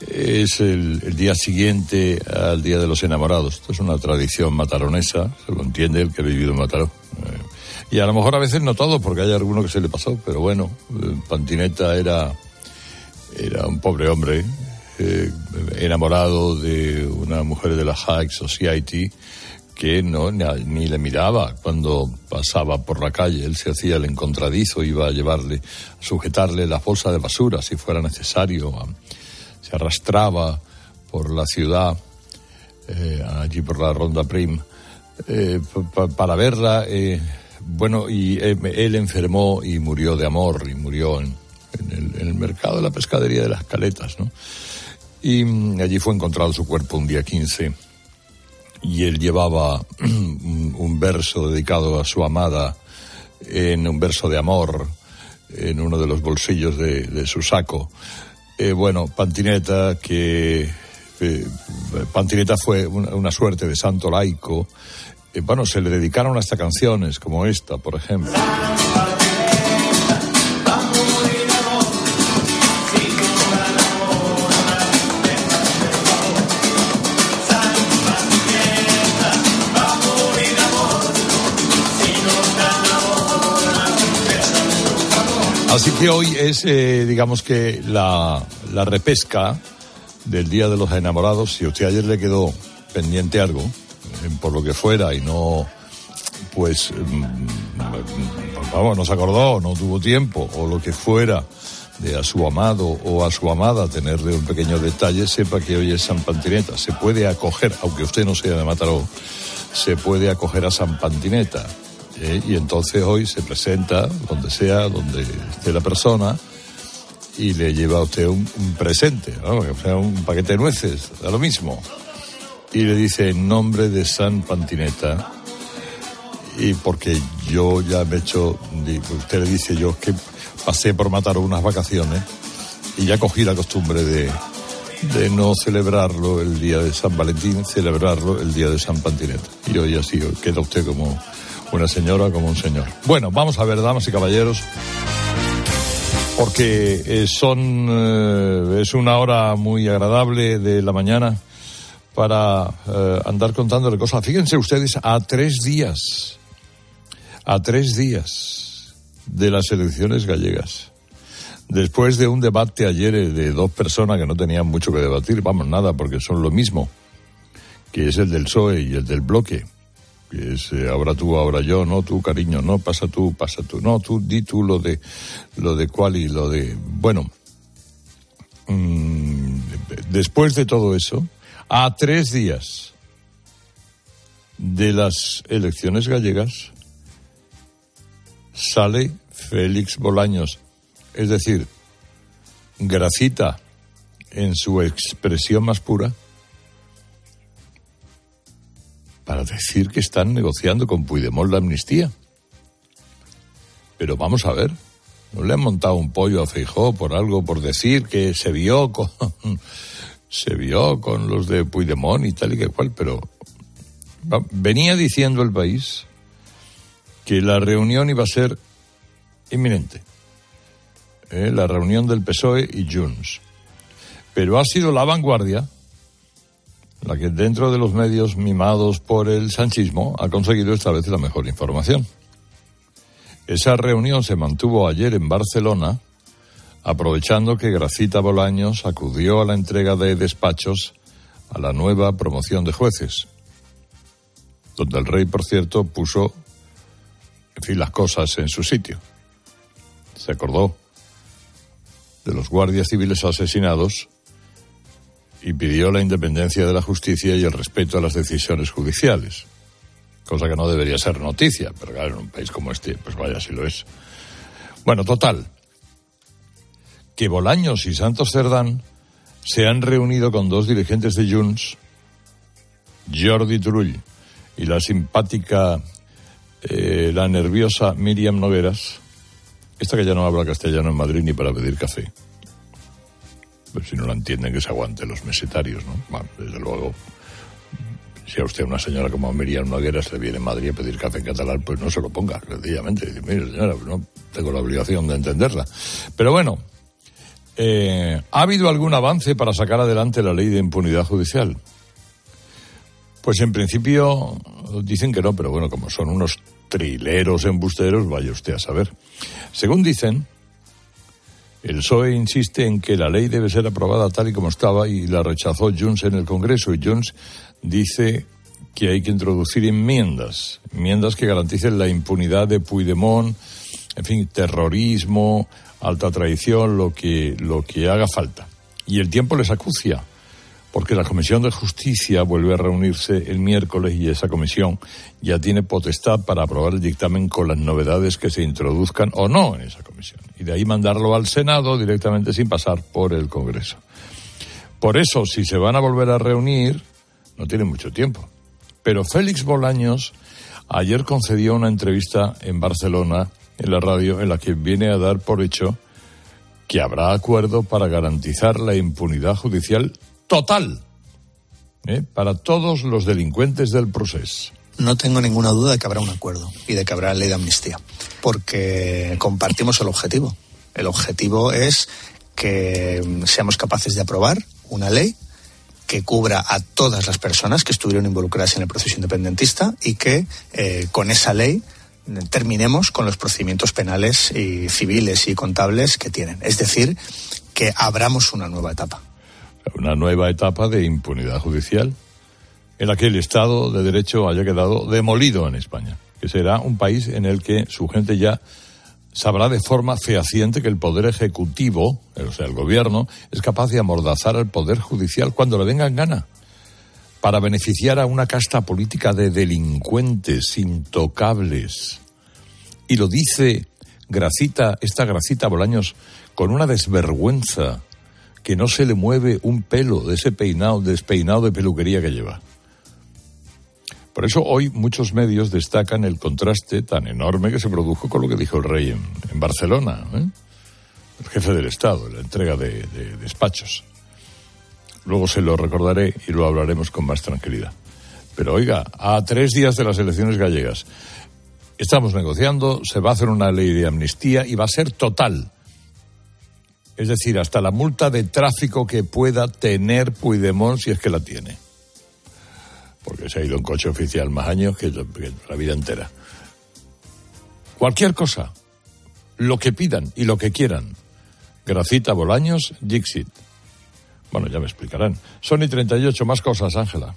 Es el, día siguiente al Día de los Enamorados. Esto es una tradición mataronesa, se lo entiende el que ha vivido en Mataró. Eh, y a lo mejor a veces no todo, porque hay alguno que se le pasó, pero bueno, eh, Pantineta era, era un pobre hombre, eh, enamorado de una mujer de la High Society que no ni, le miraba cuando pasaba por la calle. Él se hacía el encontradizo, iba a llevarle, a sujetarle la bolsa de basura si fuera necesario. Se arrastraba por la ciudad, eh, allí por la Ronda Prim, eh, pa- pa- para verla. eh, bueno, y eh, él enfermó y murió de amor, y murió en, el, mercado de la pescadería de las Caletas, ¿no? Y mm, allí fue encontrado su cuerpo un día 15 y él llevaba un, verso dedicado a su amada en un verso de amor en uno de los bolsillos de su saco. Eh, bueno, Pantineta, que eh, Pantineta fue una, una suerte de santo laico. Eh, bueno, se le dedicaron hasta canciones como esta, por ejemplo. Así que hoy es, eh, digamos que la, la repesca del Día de los Enamorados. Si usted ayer le quedó pendiente algo, eh, por lo que fuera, y no, pues, mm, vamos, no se acordó, no tuvo tiempo, o lo que fuera, de a su amado o a su amada tenerle un pequeño detalle, sepa que hoy es San Pantineta. Se puede acoger, aunque usted no sea de Mataró, se puede acoger a San Pantineta. ¿Eh? Y entonces hoy se presenta donde sea, donde esté la persona, y le lleva a usted un, presente, ¿no? o sea, un paquete de nueces, da lo mismo. Y le dice en nombre de San Pantineta, y porque yo ya me he hecho, usted le dice yo que pasé por matar unas vacaciones y ya cogí la costumbre de, de no celebrarlo el día de San Valentín, celebrarlo el día de San Pantineta. Y hoy así queda usted como una señora, como un señor. Bueno, vamos a ver, damas y caballeros, porque eh, son eh, es una hora muy agradable de la mañana para eh, andar contándole cosas. Fíjense ustedes, a tres días, a tres días de las elecciones gallegas, después de un debate ayer eh, de dos personas que no tenían mucho que debatir, vamos, nada, porque son lo mismo, que es el del PSOE y el del bloque, que es eh, ahora tú, ahora yo, no tú, cariño, no, pasa tú, pasa tú, no, tú, di tú lo de, lo de cuál y lo de, bueno, mm, después de todo eso, a tres días de las elecciones gallegas, sale Félix Bolaños, es decir, Gracita en su expresión más pura, para decir que están negociando con Puigdemont la amnistía. Pero vamos a ver, ¿no le han montado un pollo a Feijó por algo, por decir que se vio con, se vio con los de Puigdemont y tal y que cual? Pero venía diciendo el país que la reunión iba a ser inminente. ¿eh? La reunión del PSOE y Junts. Pero ha sido la vanguardia la que dentro de los medios mimados por el sanchismo ha conseguido esta vez la mejor información. Esa reunión se mantuvo ayer en Barcelona, aprovechando que Gracita Bolaños acudió a la entrega de despachos a la nueva promoción de jueces, donde el rey, por cierto, puso, en fin, las cosas en su sitio. Se acordó de los guardias civiles asesinados y pidió la independencia de la justicia y el respeto a las decisiones judiciales. Cosa que no debería ser noticia, pero claro, en un país como este, pues vaya si lo es. Bueno, total. Que Bolaños y Santos Cerdán se han reunido con dos dirigentes de Junts, Jordi Turull y la simpática, eh, la nerviosa Miriam Nogueras, esta que ya no habla castellano en Madrid ni para pedir café. Pues si no la entienden, que se aguante los mesetarios, ¿no? Desde luego, si a usted una señora como Miriam Nogueras le viene a Madrid a pedir café en catalán, pues no se lo ponga, sencillamente. Dice, mire, señora, no tengo la obligación de entenderla. Pero bueno, eh, ¿ha habido algún avance para sacar adelante la ley de impunidad judicial? Pues en principio dicen que no, pero bueno, como son unos trileros embusteros, vaya usted a saber. Según dicen, el PSOE insiste en que la ley debe ser aprobada tal y como estaba y la rechazó Junts en el Congreso y Junts dice que hay que introducir enmiendas, enmiendas que garanticen la impunidad de Puigdemont, en fin, terrorismo, alta traición, lo que, lo que haga falta. Y el tiempo les acucia porque la Comisión de Justicia vuelve a reunirse el miércoles y esa comisión ya tiene potestad para aprobar el dictamen con las novedades que se introduzcan o no en esa comisión. Y de ahí mandarlo al Senado directamente sin pasar por el Congreso. Por eso, si se van a volver a reunir, no tiene mucho tiempo. Pero Félix Bolaños ayer concedió una entrevista en Barcelona, en la radio, en la que viene a dar por hecho que habrá acuerdo para garantizar la impunidad judicial total ¿eh? para todos los delincuentes del proceso. No tengo ninguna duda de que habrá un acuerdo y de que habrá ley de amnistía, porque compartimos el objetivo. El objetivo es que seamos capaces de aprobar una ley que cubra a todas las personas que estuvieron involucradas en el proceso independentista y que eh, con esa ley terminemos con los procedimientos penales y civiles y contables que tienen. Es decir, que abramos una nueva etapa una nueva etapa de impunidad judicial en la que el Estado de Derecho haya quedado demolido en España, que será un país en el que su gente ya sabrá de forma fehaciente que el Poder Ejecutivo, o sea, el Gobierno, es capaz de amordazar al Poder Judicial cuando le venga en gana, para beneficiar a una casta política de delincuentes intocables. Y lo dice Gracita, esta Gracita Bolaños, con una desvergüenza que no se le mueve un pelo de ese peinado, despeinado de peluquería que lleva. Por eso hoy muchos medios destacan el contraste tan enorme que se produjo con lo que dijo el rey en, Barcelona, ¿eh? el jefe del Estado, la entrega de, de despachos. Luego se lo recordaré y lo hablaremos con más tranquilidad. Pero oiga, a tres días de las elecciones gallegas, estamos negociando, se va a hacer una ley de amnistía y va a ser total es decir, hasta la multa de tráfico que pueda tener Puigdemont si es que la tiene. Porque se ha ido en coche oficial más años que la vida entera. Cualquier cosa, lo que pidan y lo que quieran. Gracita Bolaños, Dixit. Bueno, ya me explicarán. Sony 38, más cosas, Ángela.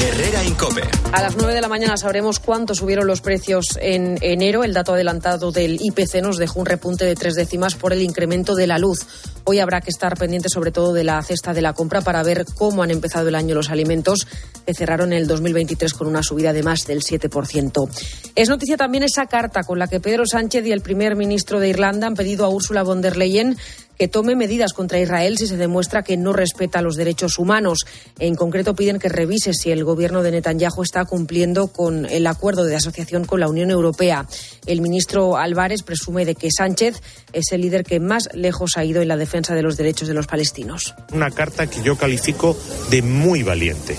Herrera Incope. A las 9 de la mañana sabremos cuánto subieron los precios en enero. El dato adelantado del IPC nos dejó un repunte de tres décimas por el incremento de la luz. Hoy habrá que estar pendiente sobre todo de la cesta de la compra para ver cómo han empezado el año los alimentos que cerraron el 2023 con una subida de más del 7%. Es noticia también esa carta con la que Pedro Sánchez y el primer ministro de Irlanda han pedido a Ursula von der Leyen que tome medidas contra Israel si se demuestra que no respeta los derechos humanos. En concreto, piden que revise si el gobierno de Netanyahu está cumpliendo con el acuerdo de asociación con la Unión Europea. El ministro Álvarez presume de que Sánchez es el líder que más lejos ha ido en la defensa de los derechos de los palestinos. Una carta que yo califico de muy valiente.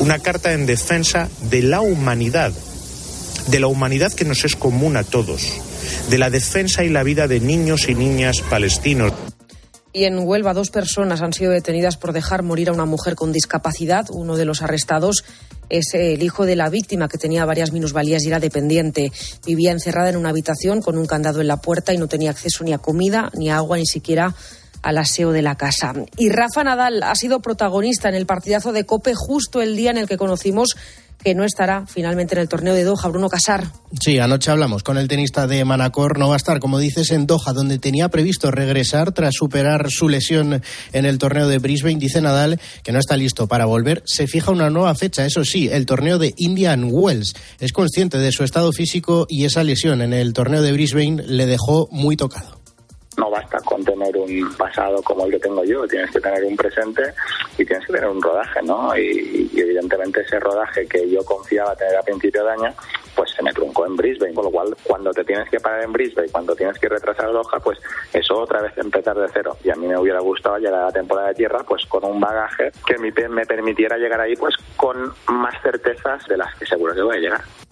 Una carta en defensa de la humanidad, de la humanidad que nos es común a todos, de la defensa y la vida de niños y niñas palestinos. Y en Huelva, dos personas han sido detenidas por dejar morir a una mujer con discapacidad. Uno de los arrestados es el hijo de la víctima, que tenía varias minusvalías y era dependiente. Vivía encerrada en una habitación con un candado en la puerta y no tenía acceso ni a comida, ni a agua, ni siquiera al aseo de la casa. Y Rafa Nadal ha sido protagonista en el partidazo de Cope justo el día en el que conocimos que no estará finalmente en el torneo de Doha, Bruno Casar. Sí, anoche hablamos con el tenista de Manacor, no va a estar, como dices, en Doha, donde tenía previsto regresar tras superar su lesión en el torneo de Brisbane. Dice Nadal que no está listo para volver. Se fija una nueva fecha, eso sí, el torneo de Indian Wells. Es consciente de su estado físico y esa lesión en el torneo de Brisbane le dejó muy tocado. No basta con tener un pasado como el que tengo yo, tienes que tener un presente y tienes que tener un rodaje, ¿no? Y, evidentemente ese rodaje que yo confiaba tener a principio de año, pues se me truncó en Brisbane, con lo cual cuando te tienes que parar en Brisbane, cuando tienes que retrasar Doha, pues eso otra vez empezar de cero. Y a mí me hubiera gustado llegar a la temporada de tierra pues con un bagaje que me permitiera llegar ahí pues con más certezas de las que seguro que voy a llegar.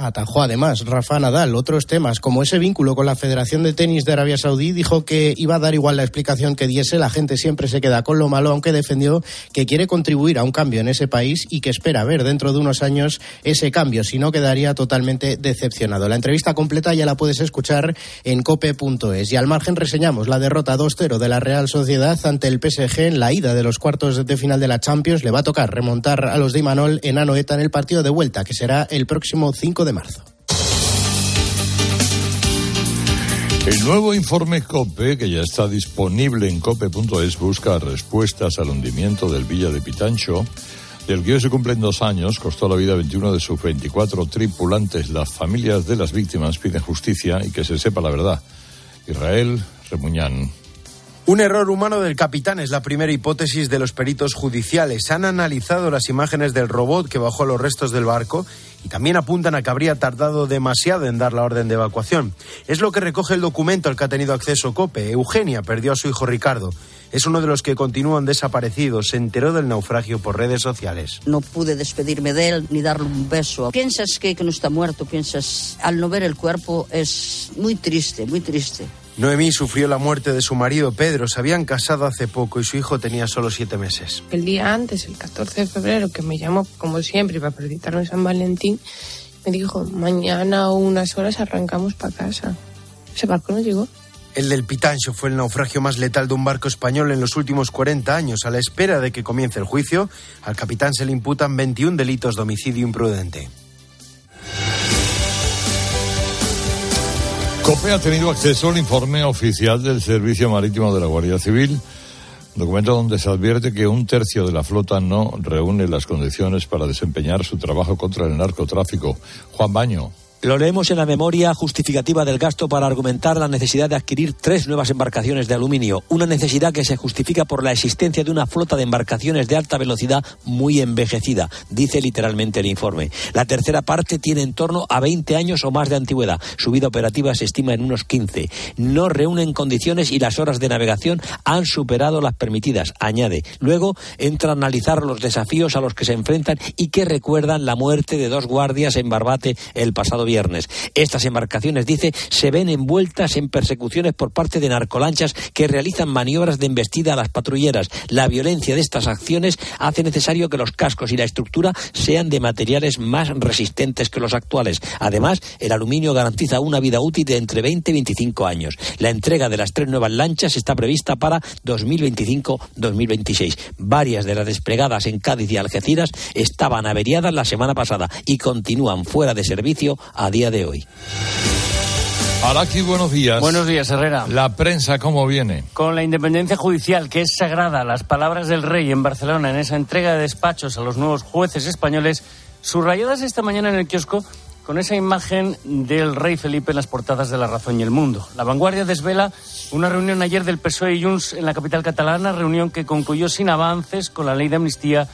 Atajó además Rafa Nadal otros temas, como ese vínculo con la Federación de Tenis de Arabia Saudí. Dijo que iba a dar igual la explicación que diese, la gente siempre se queda con lo malo, aunque defendió que quiere contribuir a un cambio en ese país y que espera ver dentro de unos años ese cambio, si no quedaría totalmente decepcionado. La entrevista completa ya la puedes escuchar en cope.es. Y al margen reseñamos la derrota 2-0 de la Real Sociedad ante el PSG en la ida de los cuartos de final de la Champions. Le va a tocar remontar a los de Imanol en Anoeta en el partido de vuelta, que será el próximo 5 de marzo. El nuevo informe COPE, que ya está disponible en cope.es, busca respuestas al hundimiento del Villa de Pitancho, del que hoy se cumplen dos años, costó la vida a 21 de sus 24 tripulantes. Las familias de las víctimas piden justicia y que se sepa la verdad. Israel Remuñán. Un error humano del capitán es la primera hipótesis de los peritos judiciales. Han analizado las imágenes del robot que bajó los restos del barco y también apuntan a que habría tardado demasiado en dar la orden de evacuación. Es lo que recoge el documento al que ha tenido acceso COPE. Eugenia perdió a su hijo Ricardo. Es uno de los que continúan desaparecidos. Se enteró del naufragio por redes sociales. No pude despedirme de él ni darle un beso. Piensas que, que no está muerto, piensas, al no ver el cuerpo es muy triste, muy triste. Noemí sufrió la muerte de su marido Pedro. Se habían casado hace poco y su hijo tenía solo siete meses. El día antes, el 14 de febrero, que me llamó como siempre para felicitarme San Valentín, me dijo, mañana o unas horas arrancamos para casa. Ese barco no llegó. El del Pitancho fue el naufragio más letal de un barco español en los últimos 40 años. A la espera de que comience el juicio, al capitán se le imputan 21 delitos de homicidio imprudente. COPE ha tenido acceso al informe oficial del Servicio Marítimo de la Guardia Civil, documento donde se advierte que un tercio de la flota no reúne las condiciones para desempeñar su trabajo contra el narcotráfico. Juan Baño. Lo leemos en la memoria justificativa del gasto para argumentar la necesidad de adquirir tres nuevas embarcaciones de aluminio, una necesidad que se justifica por la existencia de una flota de embarcaciones de alta velocidad muy envejecida, dice literalmente el informe. La tercera parte tiene en torno a 20 años o más de antigüedad. Su vida operativa se estima en unos 15. No reúnen condiciones y las horas de navegación han superado las permitidas, añade. Luego entra a analizar los desafíos a los que se enfrentan y que recuerdan la muerte de dos guardias en Barbate el pasado viernes. Estas embarcaciones, dice, se ven envueltas en persecuciones por parte de narcolanchas que realizan maniobras de embestida a las patrulleras. La violencia de estas acciones hace necesario que los cascos y la estructura sean de materiales más resistentes que los actuales. Además, el aluminio garantiza una vida útil de entre 20 y 25 años. La entrega de las tres nuevas lanchas está prevista para 2025-2026. Varias de las desplegadas en Cádiz y Algeciras estaban averiadas la semana pasada y continúan fuera de servicio a día de hoy. Araki, buenos días. Buenos días, Herrera. La prensa, ¿cómo viene? Con la independencia judicial, que es sagrada, las palabras del rey en Barcelona en esa entrega de despachos a los nuevos jueces españoles, subrayadas esta mañana en el kiosco con esa imagen del rey Felipe en las portadas de La Razón y el Mundo. La vanguardia desvela una reunión ayer del PSOE y Junts en la capital catalana, reunión que concluyó sin avances con la ley de amnistía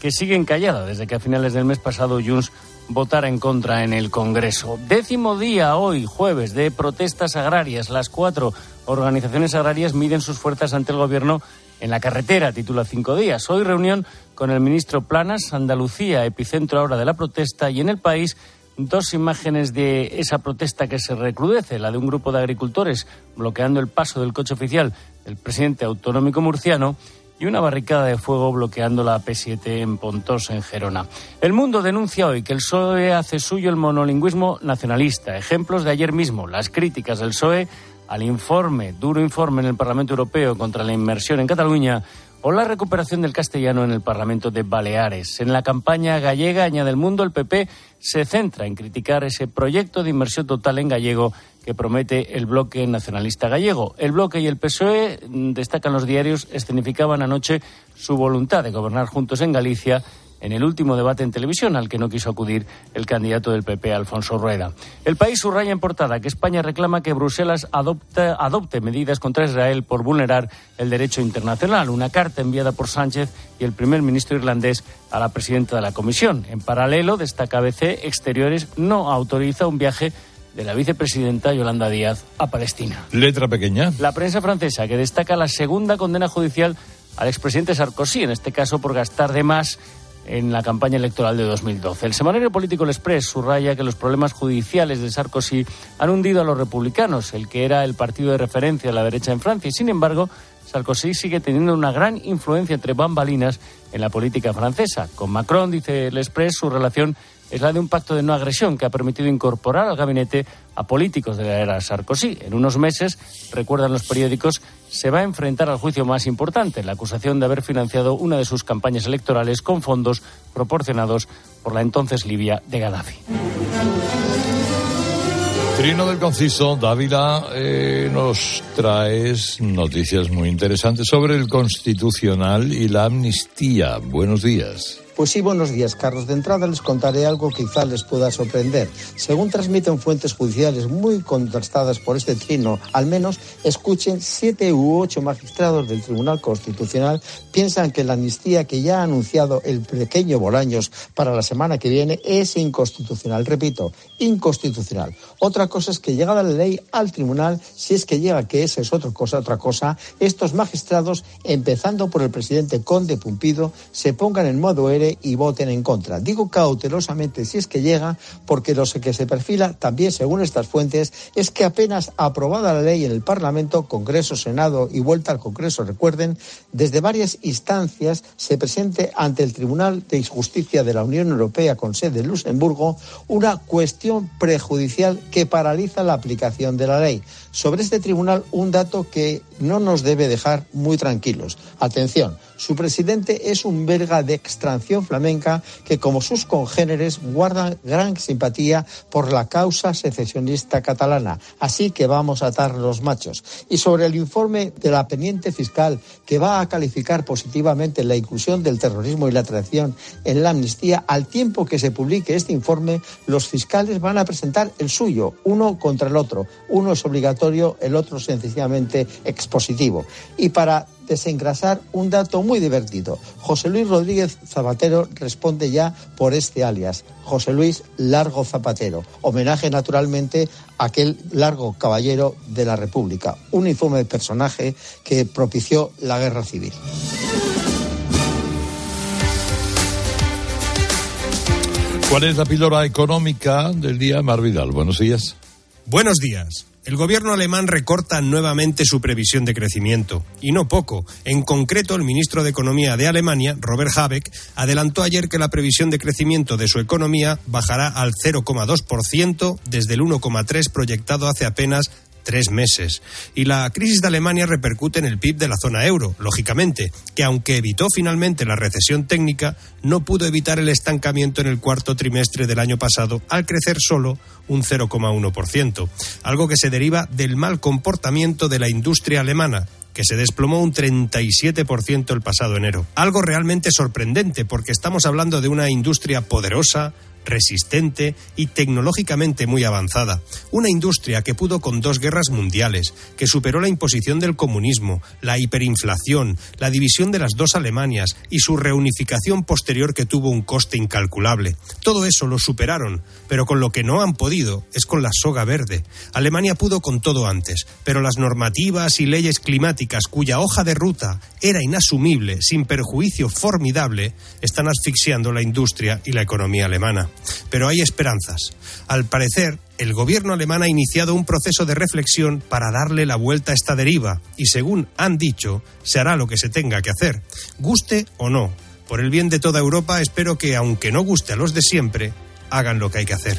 que sigue encallada desde que a finales del mes pasado Junts votar en contra en el Congreso. Décimo día hoy, jueves, de protestas agrarias. Las cuatro organizaciones agrarias miden sus fuerzas ante el Gobierno en la carretera, titula cinco días. Hoy reunión con el ministro Planas, Andalucía, epicentro ahora de la protesta, y en el país dos imágenes de esa protesta que se recrudece, la de un grupo de agricultores bloqueando el paso del coche oficial del presidente autonómico murciano y una barricada de fuego bloqueando la P7 en Pontos, en Gerona. El Mundo denuncia hoy que el PSOE hace suyo el monolingüismo nacionalista. Ejemplos de ayer mismo, las críticas del PSOE al informe, duro informe en el Parlamento Europeo contra la inmersión en Cataluña o la recuperación del castellano en el Parlamento de Baleares. En la campaña gallega, añade el mundo, el PP se centra en criticar ese proyecto de inmersión total en gallego que promete el bloque nacionalista gallego. El bloque y el PSOE, mm, destacan los diarios, escenificaban anoche su voluntad de gobernar juntos en Galicia en el último debate en televisión al que no quiso acudir el candidato del PP, Alfonso Rueda. El país subraya en portada que España reclama que Bruselas adopte medidas contra Israel por vulnerar el derecho internacional. Una carta enviada por Sánchez y el primer ministro irlandés a la presidenta de la Comisión. En paralelo, destaca ABC, Exteriores no autoriza un viaje de la vicepresidenta Yolanda Díaz a Palestina. Letra pequeña. La prensa francesa que destaca la segunda condena judicial al expresidente Sarkozy, en este caso por gastar de más en la campaña electoral de 2012. El semanario político El Express subraya que los problemas judiciales de Sarkozy han hundido a los republicanos, el que era el partido de referencia de la derecha en Francia. Y, sin embargo, Sarkozy sigue teniendo una gran influencia entre bambalinas en la política francesa. Con Macron, dice El Express, su relación es la de un pacto de no agresión que ha permitido incorporar al gabinete a políticos de la era Sarkozy. En unos meses, recuerdan los periódicos, se va a enfrentar al juicio más importante, la acusación de haber financiado una de sus campañas electorales con fondos proporcionados por la entonces Libia de Gaddafi. Trino del Conciso, Dávila, eh, nos traes noticias muy interesantes sobre el constitucional y la amnistía. Buenos días. Pues sí, buenos días, Carlos. De entrada les contaré algo que quizá les pueda sorprender. Según transmiten fuentes judiciales muy contrastadas por este trino, al menos escuchen siete u ocho magistrados del Tribunal Constitucional piensan que la amnistía que ya ha anunciado el pequeño Bolaños para la semana que viene es inconstitucional. Repito, inconstitucional. Otra cosa es que llegada la ley al tribunal, si es que llega, que esa es otra cosa, otra cosa, estos magistrados, empezando por el presidente Conde Pumpido, se pongan en modo y voten en contra. Digo cautelosamente si es que llega, porque lo que se perfila también, según estas fuentes, es que apenas aprobada la ley en el Parlamento, Congreso, Senado y vuelta al Congreso, recuerden, desde varias instancias se presente ante el Tribunal de Justicia de la Unión Europea con sede en Luxemburgo una cuestión prejudicial que paraliza la aplicación de la ley. Sobre este tribunal, un dato que no nos debe dejar muy tranquilos. Atención, su presidente es un belga de flamenca que, como sus congéneres, guarda gran simpatía por la causa secesionista catalana. Así que vamos a atar los machos. Y sobre el informe de la pendiente fiscal que va a calificar positivamente la inclusión del terrorismo y la traición en la amnistía, al tiempo que se publique este informe, los fiscales van a presentar el suyo, uno contra el otro. Uno es obligatorio, el otro sencillamente expositivo. Y para desengrasar un dato muy divertido. José Luis Rodríguez Zapatero responde ya por este alias, José Luis Largo Zapatero, homenaje naturalmente a aquel largo caballero de la República, un informe personaje que propició la guerra civil. ¿Cuál es la píldora económica del día, Marvidal? Buenos días. Buenos días. El gobierno alemán recorta nuevamente su previsión de crecimiento, y no poco. En concreto, el ministro de Economía de Alemania, Robert Habeck, adelantó ayer que la previsión de crecimiento de su economía bajará al 0,2% desde el 1,3% proyectado hace apenas tres meses. Y la crisis de Alemania repercute en el PIB de la zona euro, lógicamente, que aunque evitó finalmente la recesión técnica, no pudo evitar el estancamiento en el cuarto trimestre del año pasado al crecer solo un 0,1%, algo que se deriva del mal comportamiento de la industria alemana, que se desplomó un 37% el pasado enero. Algo realmente sorprendente porque estamos hablando de una industria poderosa, resistente y tecnológicamente muy avanzada. Una industria que pudo con dos guerras mundiales, que superó la imposición del comunismo, la hiperinflación, la división de las dos Alemanias y su reunificación posterior que tuvo un coste incalculable. Todo eso lo superaron, pero con lo que no han podido es con la soga verde. Alemania pudo con todo antes, pero las normativas y leyes climáticas cuya hoja de ruta era inasumible, sin perjuicio formidable, están asfixiando la industria y la economía alemana. Pero hay esperanzas. Al parecer, el gobierno alemán ha iniciado un proceso de reflexión para darle la vuelta a esta deriva y, según han dicho, se hará lo que se tenga que hacer, guste o no. Por el bien de toda Europa, espero que, aunque no guste a los de siempre, hagan lo que hay que hacer.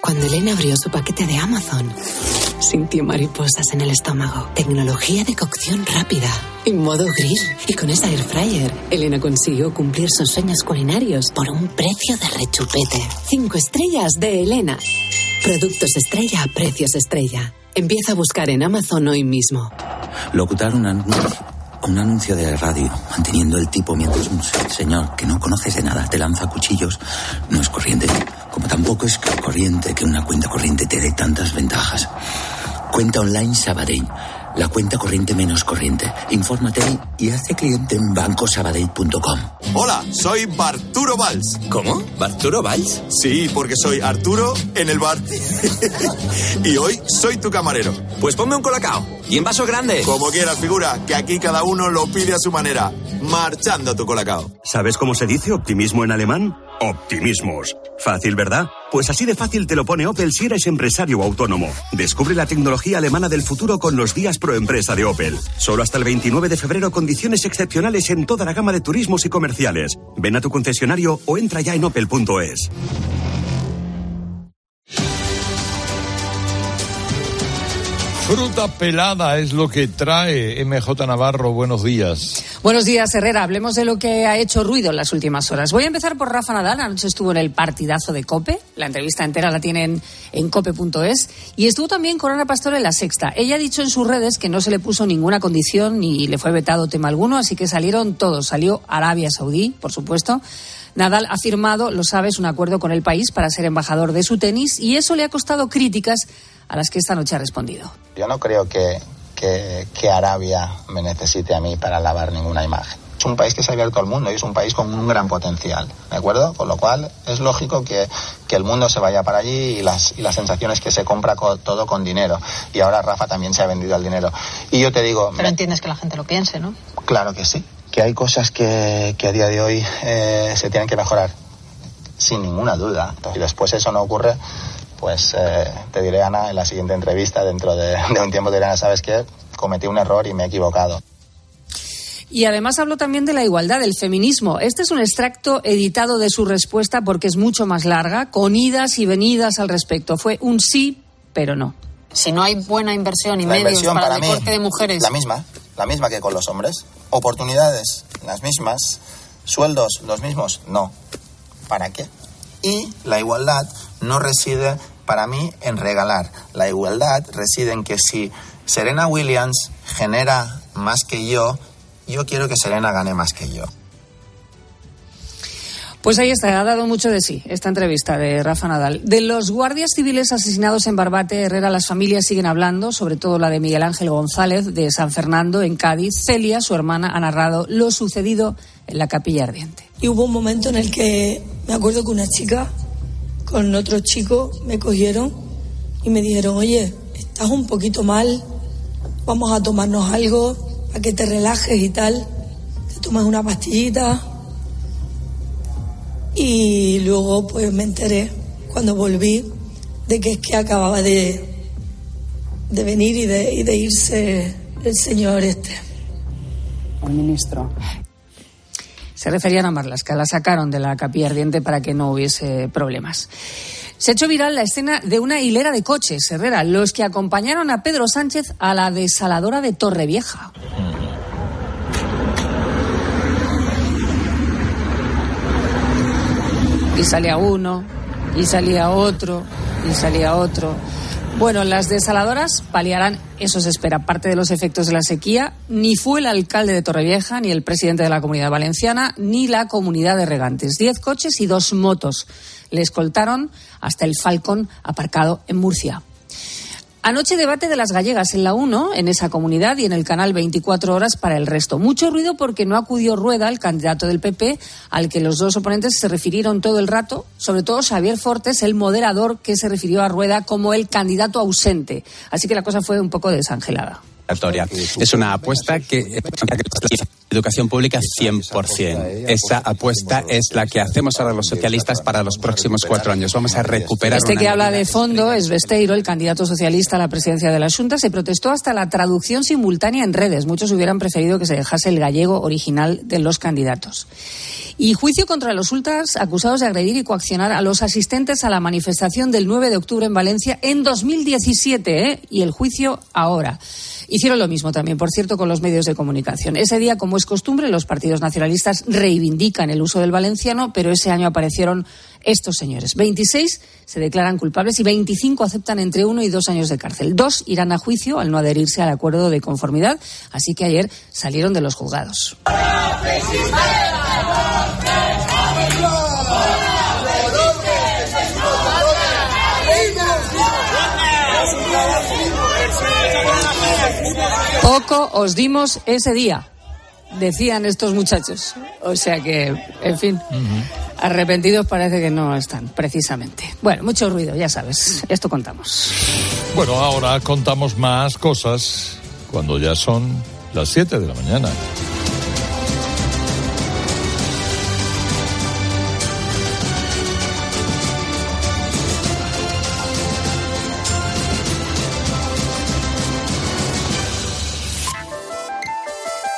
Cuando Elena abrió su paquete de Amazon, sintió mariposas en el estómago. Tecnología de cocción rápida, en modo grill. Y con esa air fryer, Elena consiguió cumplir sus sueños culinarios por un precio de rechupete. Cinco estrellas de Elena. Productos estrella a precios estrella. Empieza a buscar en Amazon hoy mismo. Locutar un anuncio, un anuncio de radio, manteniendo el tipo mientras un señor que no conoces de nada te lanza cuchillos, no es corriente. Como tampoco es corriente que una cuenta corriente te dé tantas ventajas. Cuenta online Sabadell. La cuenta corriente menos corriente. Infórmate y hazte cliente en bancosabadell.com. Hola, soy Barturo Valls. ¿Cómo? ¿Barturo Valls? Sí, porque soy Arturo en el bar. y hoy soy tu camarero. Pues ponme un colacao. Y en vaso grande. Como quieras, figura, que aquí cada uno lo pide a su manera. Marchando tu colacao. ¿Sabes cómo se dice optimismo en alemán? Optimismos. Fácil, ¿verdad? Pues así de fácil te lo pone Opel si eres empresario o autónomo. Descubre la tecnología alemana del futuro con los días pro empresa de Opel. Solo hasta el 29 de febrero condiciones excepcionales en toda la gama de turismos y comerciales. Ven a tu concesionario o entra ya en opel.es. Fruta pelada es lo que trae MJ Navarro. Buenos días. Buenos días, Herrera. Hablemos de lo que ha hecho ruido en las últimas horas. Voy a empezar por Rafa Nadal. Anoche estuvo en el partidazo de Cope. La entrevista entera la tienen en cope.es. Y estuvo también con Ana Pastor en la sexta. Ella ha dicho en sus redes que no se le puso ninguna condición ni le fue vetado tema alguno, así que salieron todos. Salió Arabia Saudí, por supuesto. Nadal ha firmado, lo sabes, un acuerdo con el país para ser embajador de su tenis y eso le ha costado críticas a las que esta noche ha respondido. Yo no creo que, que, que, Arabia me necesite a mí para lavar ninguna imagen. Es un país que se ha abierto al mundo y es un país con un gran potencial, ¿de acuerdo? Con lo cual es lógico que, que el mundo se vaya para allí y las, y las sensaciones que se compra con, todo con dinero. Y ahora Rafa también se ha vendido al dinero. Y yo te digo... Pero me... entiendes que la gente lo piense, ¿no? Claro que sí. Que hay cosas que, que a día de hoy eh, se tienen que mejorar, sin ninguna duda. Y después eso no ocurre, pues eh, te diré, Ana, en la siguiente entrevista, dentro de, de un tiempo, te diré, Ana, ¿sabes qué? Cometí un error y me he equivocado. Y además habló también de la igualdad, del feminismo. Este es un extracto editado de su respuesta porque es mucho más larga, con idas y venidas al respecto. Fue un sí, pero no. Si no hay buena inversión y la medios inversión para, para el mí, deporte de mujeres. La misma, la misma que con los hombres. Oportunidades, las mismas. Sueldos, los mismos. No. ¿Para qué? Y la igualdad no reside para mí en regalar. La igualdad reside en que si Serena Williams genera más que yo, yo quiero que Serena gane más que yo. Pues ahí está, ha dado mucho de sí esta entrevista de Rafa Nadal. De los guardias civiles asesinados en Barbate, Herrera, las familias siguen hablando, sobre todo la de Miguel Ángel González de San Fernando, en Cádiz. Celia, su hermana, ha narrado lo sucedido en la capilla ardiente. Y hubo un momento en el que me acuerdo que una chica con otro chico me cogieron y me dijeron, oye, estás un poquito mal, vamos a tomarnos algo para que te relajes y tal, te tomas una pastillita. Y luego pues me enteré cuando volví de que es que acababa de, de venir y de, y de irse el señor este. El ministro. Se referían a Marlasca, la sacaron de la capilla ardiente para que no hubiese problemas. Se ha hecho viral la escena de una hilera de coches, Herrera, los que acompañaron a Pedro Sánchez a la desaladora de Torrevieja. Y salía uno, y salía otro, y salía otro. Bueno, las desaladoras paliarán, eso se espera, parte de los efectos de la sequía. Ni fue el alcalde de Torrevieja, ni el presidente de la comunidad valenciana, ni la comunidad de regantes. Diez coches y dos motos le escoltaron hasta el Falcon aparcado en Murcia. Anoche debate de las gallegas en la 1, en esa comunidad y en el canal 24 horas para el resto. Mucho ruido porque no acudió Rueda, el candidato del PP, al que los dos oponentes se refirieron todo el rato, sobre todo Xavier Fortes, el moderador que se refirió a Rueda como el candidato ausente. Así que la cosa fue un poco desangelada. Es una apuesta que Educación pública 100%. Esa apuesta es la que hacemos ahora los socialistas para los próximos cuatro años. Vamos a recuperar. Este que habla de fondo es Besteiro, el candidato socialista a la presidencia de la Junta. Se protestó hasta la traducción simultánea en redes. Muchos hubieran preferido que se dejase el gallego original de los candidatos. Y juicio contra los ultras acusados de agredir y coaccionar a los asistentes a la manifestación del 9 de octubre en Valencia en 2017. ¿eh? Y el juicio ahora. Hicieron lo mismo también, por cierto, con los medios de comunicación. Ese día, como es costumbre, los partidos nacionalistas reivindican el uso del valenciano, pero ese año aparecieron estos señores. 26 se declaran culpables y 25 aceptan entre uno y dos años de cárcel. Dos irán a juicio al no adherirse al acuerdo de conformidad, así que ayer salieron de los juzgados. Poco os dimos ese día, decían estos muchachos. O sea que, en fin, arrepentidos parece que no están, precisamente. Bueno, mucho ruido, ya sabes, esto contamos. Bueno, ahora contamos más cosas cuando ya son las 7 de la mañana.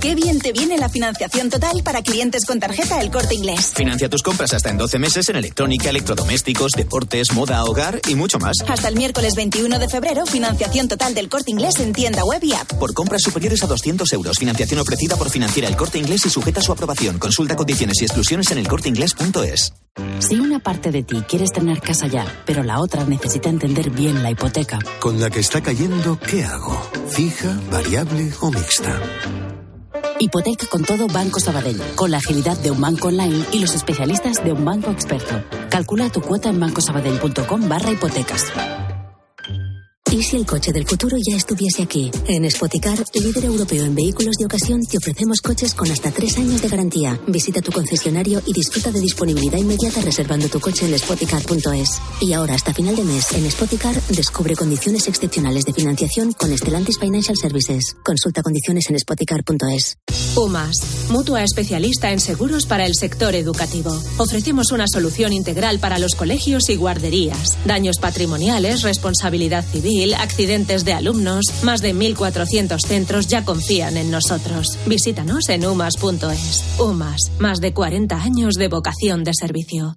Qué bien te viene la financiación total para clientes con tarjeta El Corte Inglés. Financia tus compras hasta en 12 meses en electrónica, electrodomésticos, deportes, moda, hogar y mucho más. Hasta el miércoles 21 de febrero, financiación total del Corte Inglés en tienda web y app. Por compras superiores a 200 euros, financiación ofrecida por Financiera El Corte Inglés y sujeta a su aprobación. Consulta condiciones y exclusiones en elcorteinglés.es. Si una parte de ti quieres tener casa ya, pero la otra necesita entender bien la hipoteca. Con la que está cayendo, ¿qué hago? ¿Fija, variable o mixta? Hipoteca con todo Banco Sabadell, con la agilidad de un banco online y los especialistas de un banco experto. Calcula tu cuota en bancosabadell.com barra hipotecas. ¿Y si el coche del futuro ya estuviese aquí? En Spoticar, líder europeo en vehículos de ocasión, te ofrecemos coches con hasta tres años de garantía. Visita tu concesionario y disfruta de disponibilidad inmediata reservando tu coche en spoticar.es. Y ahora, hasta final de mes, en Spoticar, descubre condiciones excepcionales de financiación con Stellantis Financial Services. Consulta condiciones en spoticar.es. UMAS, mutua especialista en seguros para el sector educativo. Ofrecemos una solución integral para los colegios y guarderías. Daños patrimoniales, responsabilidad civil, accidentes de alumnos. Más de 1.400 centros ya confían en nosotros. Visítanos en umas.es. UMAS, más de 40 años de vocación de servicio.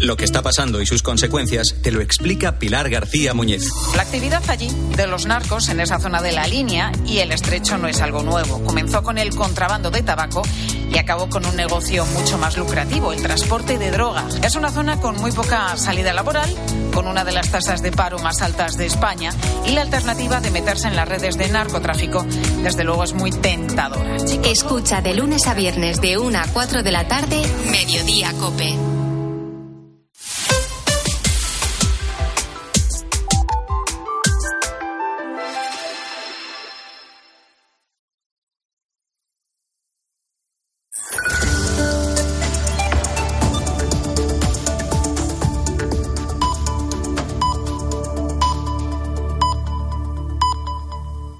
Lo que está pasando y sus consecuencias te lo explica Pilar García Muñez. La actividad allí de los narcos en esa zona de la línea y el estrecho no es algo nuevo. Comenzó con el contrabando de tabaco y acabó con un negocio mucho más lucrativo, el transporte de drogas. Es una zona con muy poca salida laboral, con una de las tasas de paro más altas de España y la alternativa de meterse en las redes de narcotráfico, desde luego es muy tentadora. Escucha de lunes a viernes de 1 a 4 de la tarde, Mediodía Cope.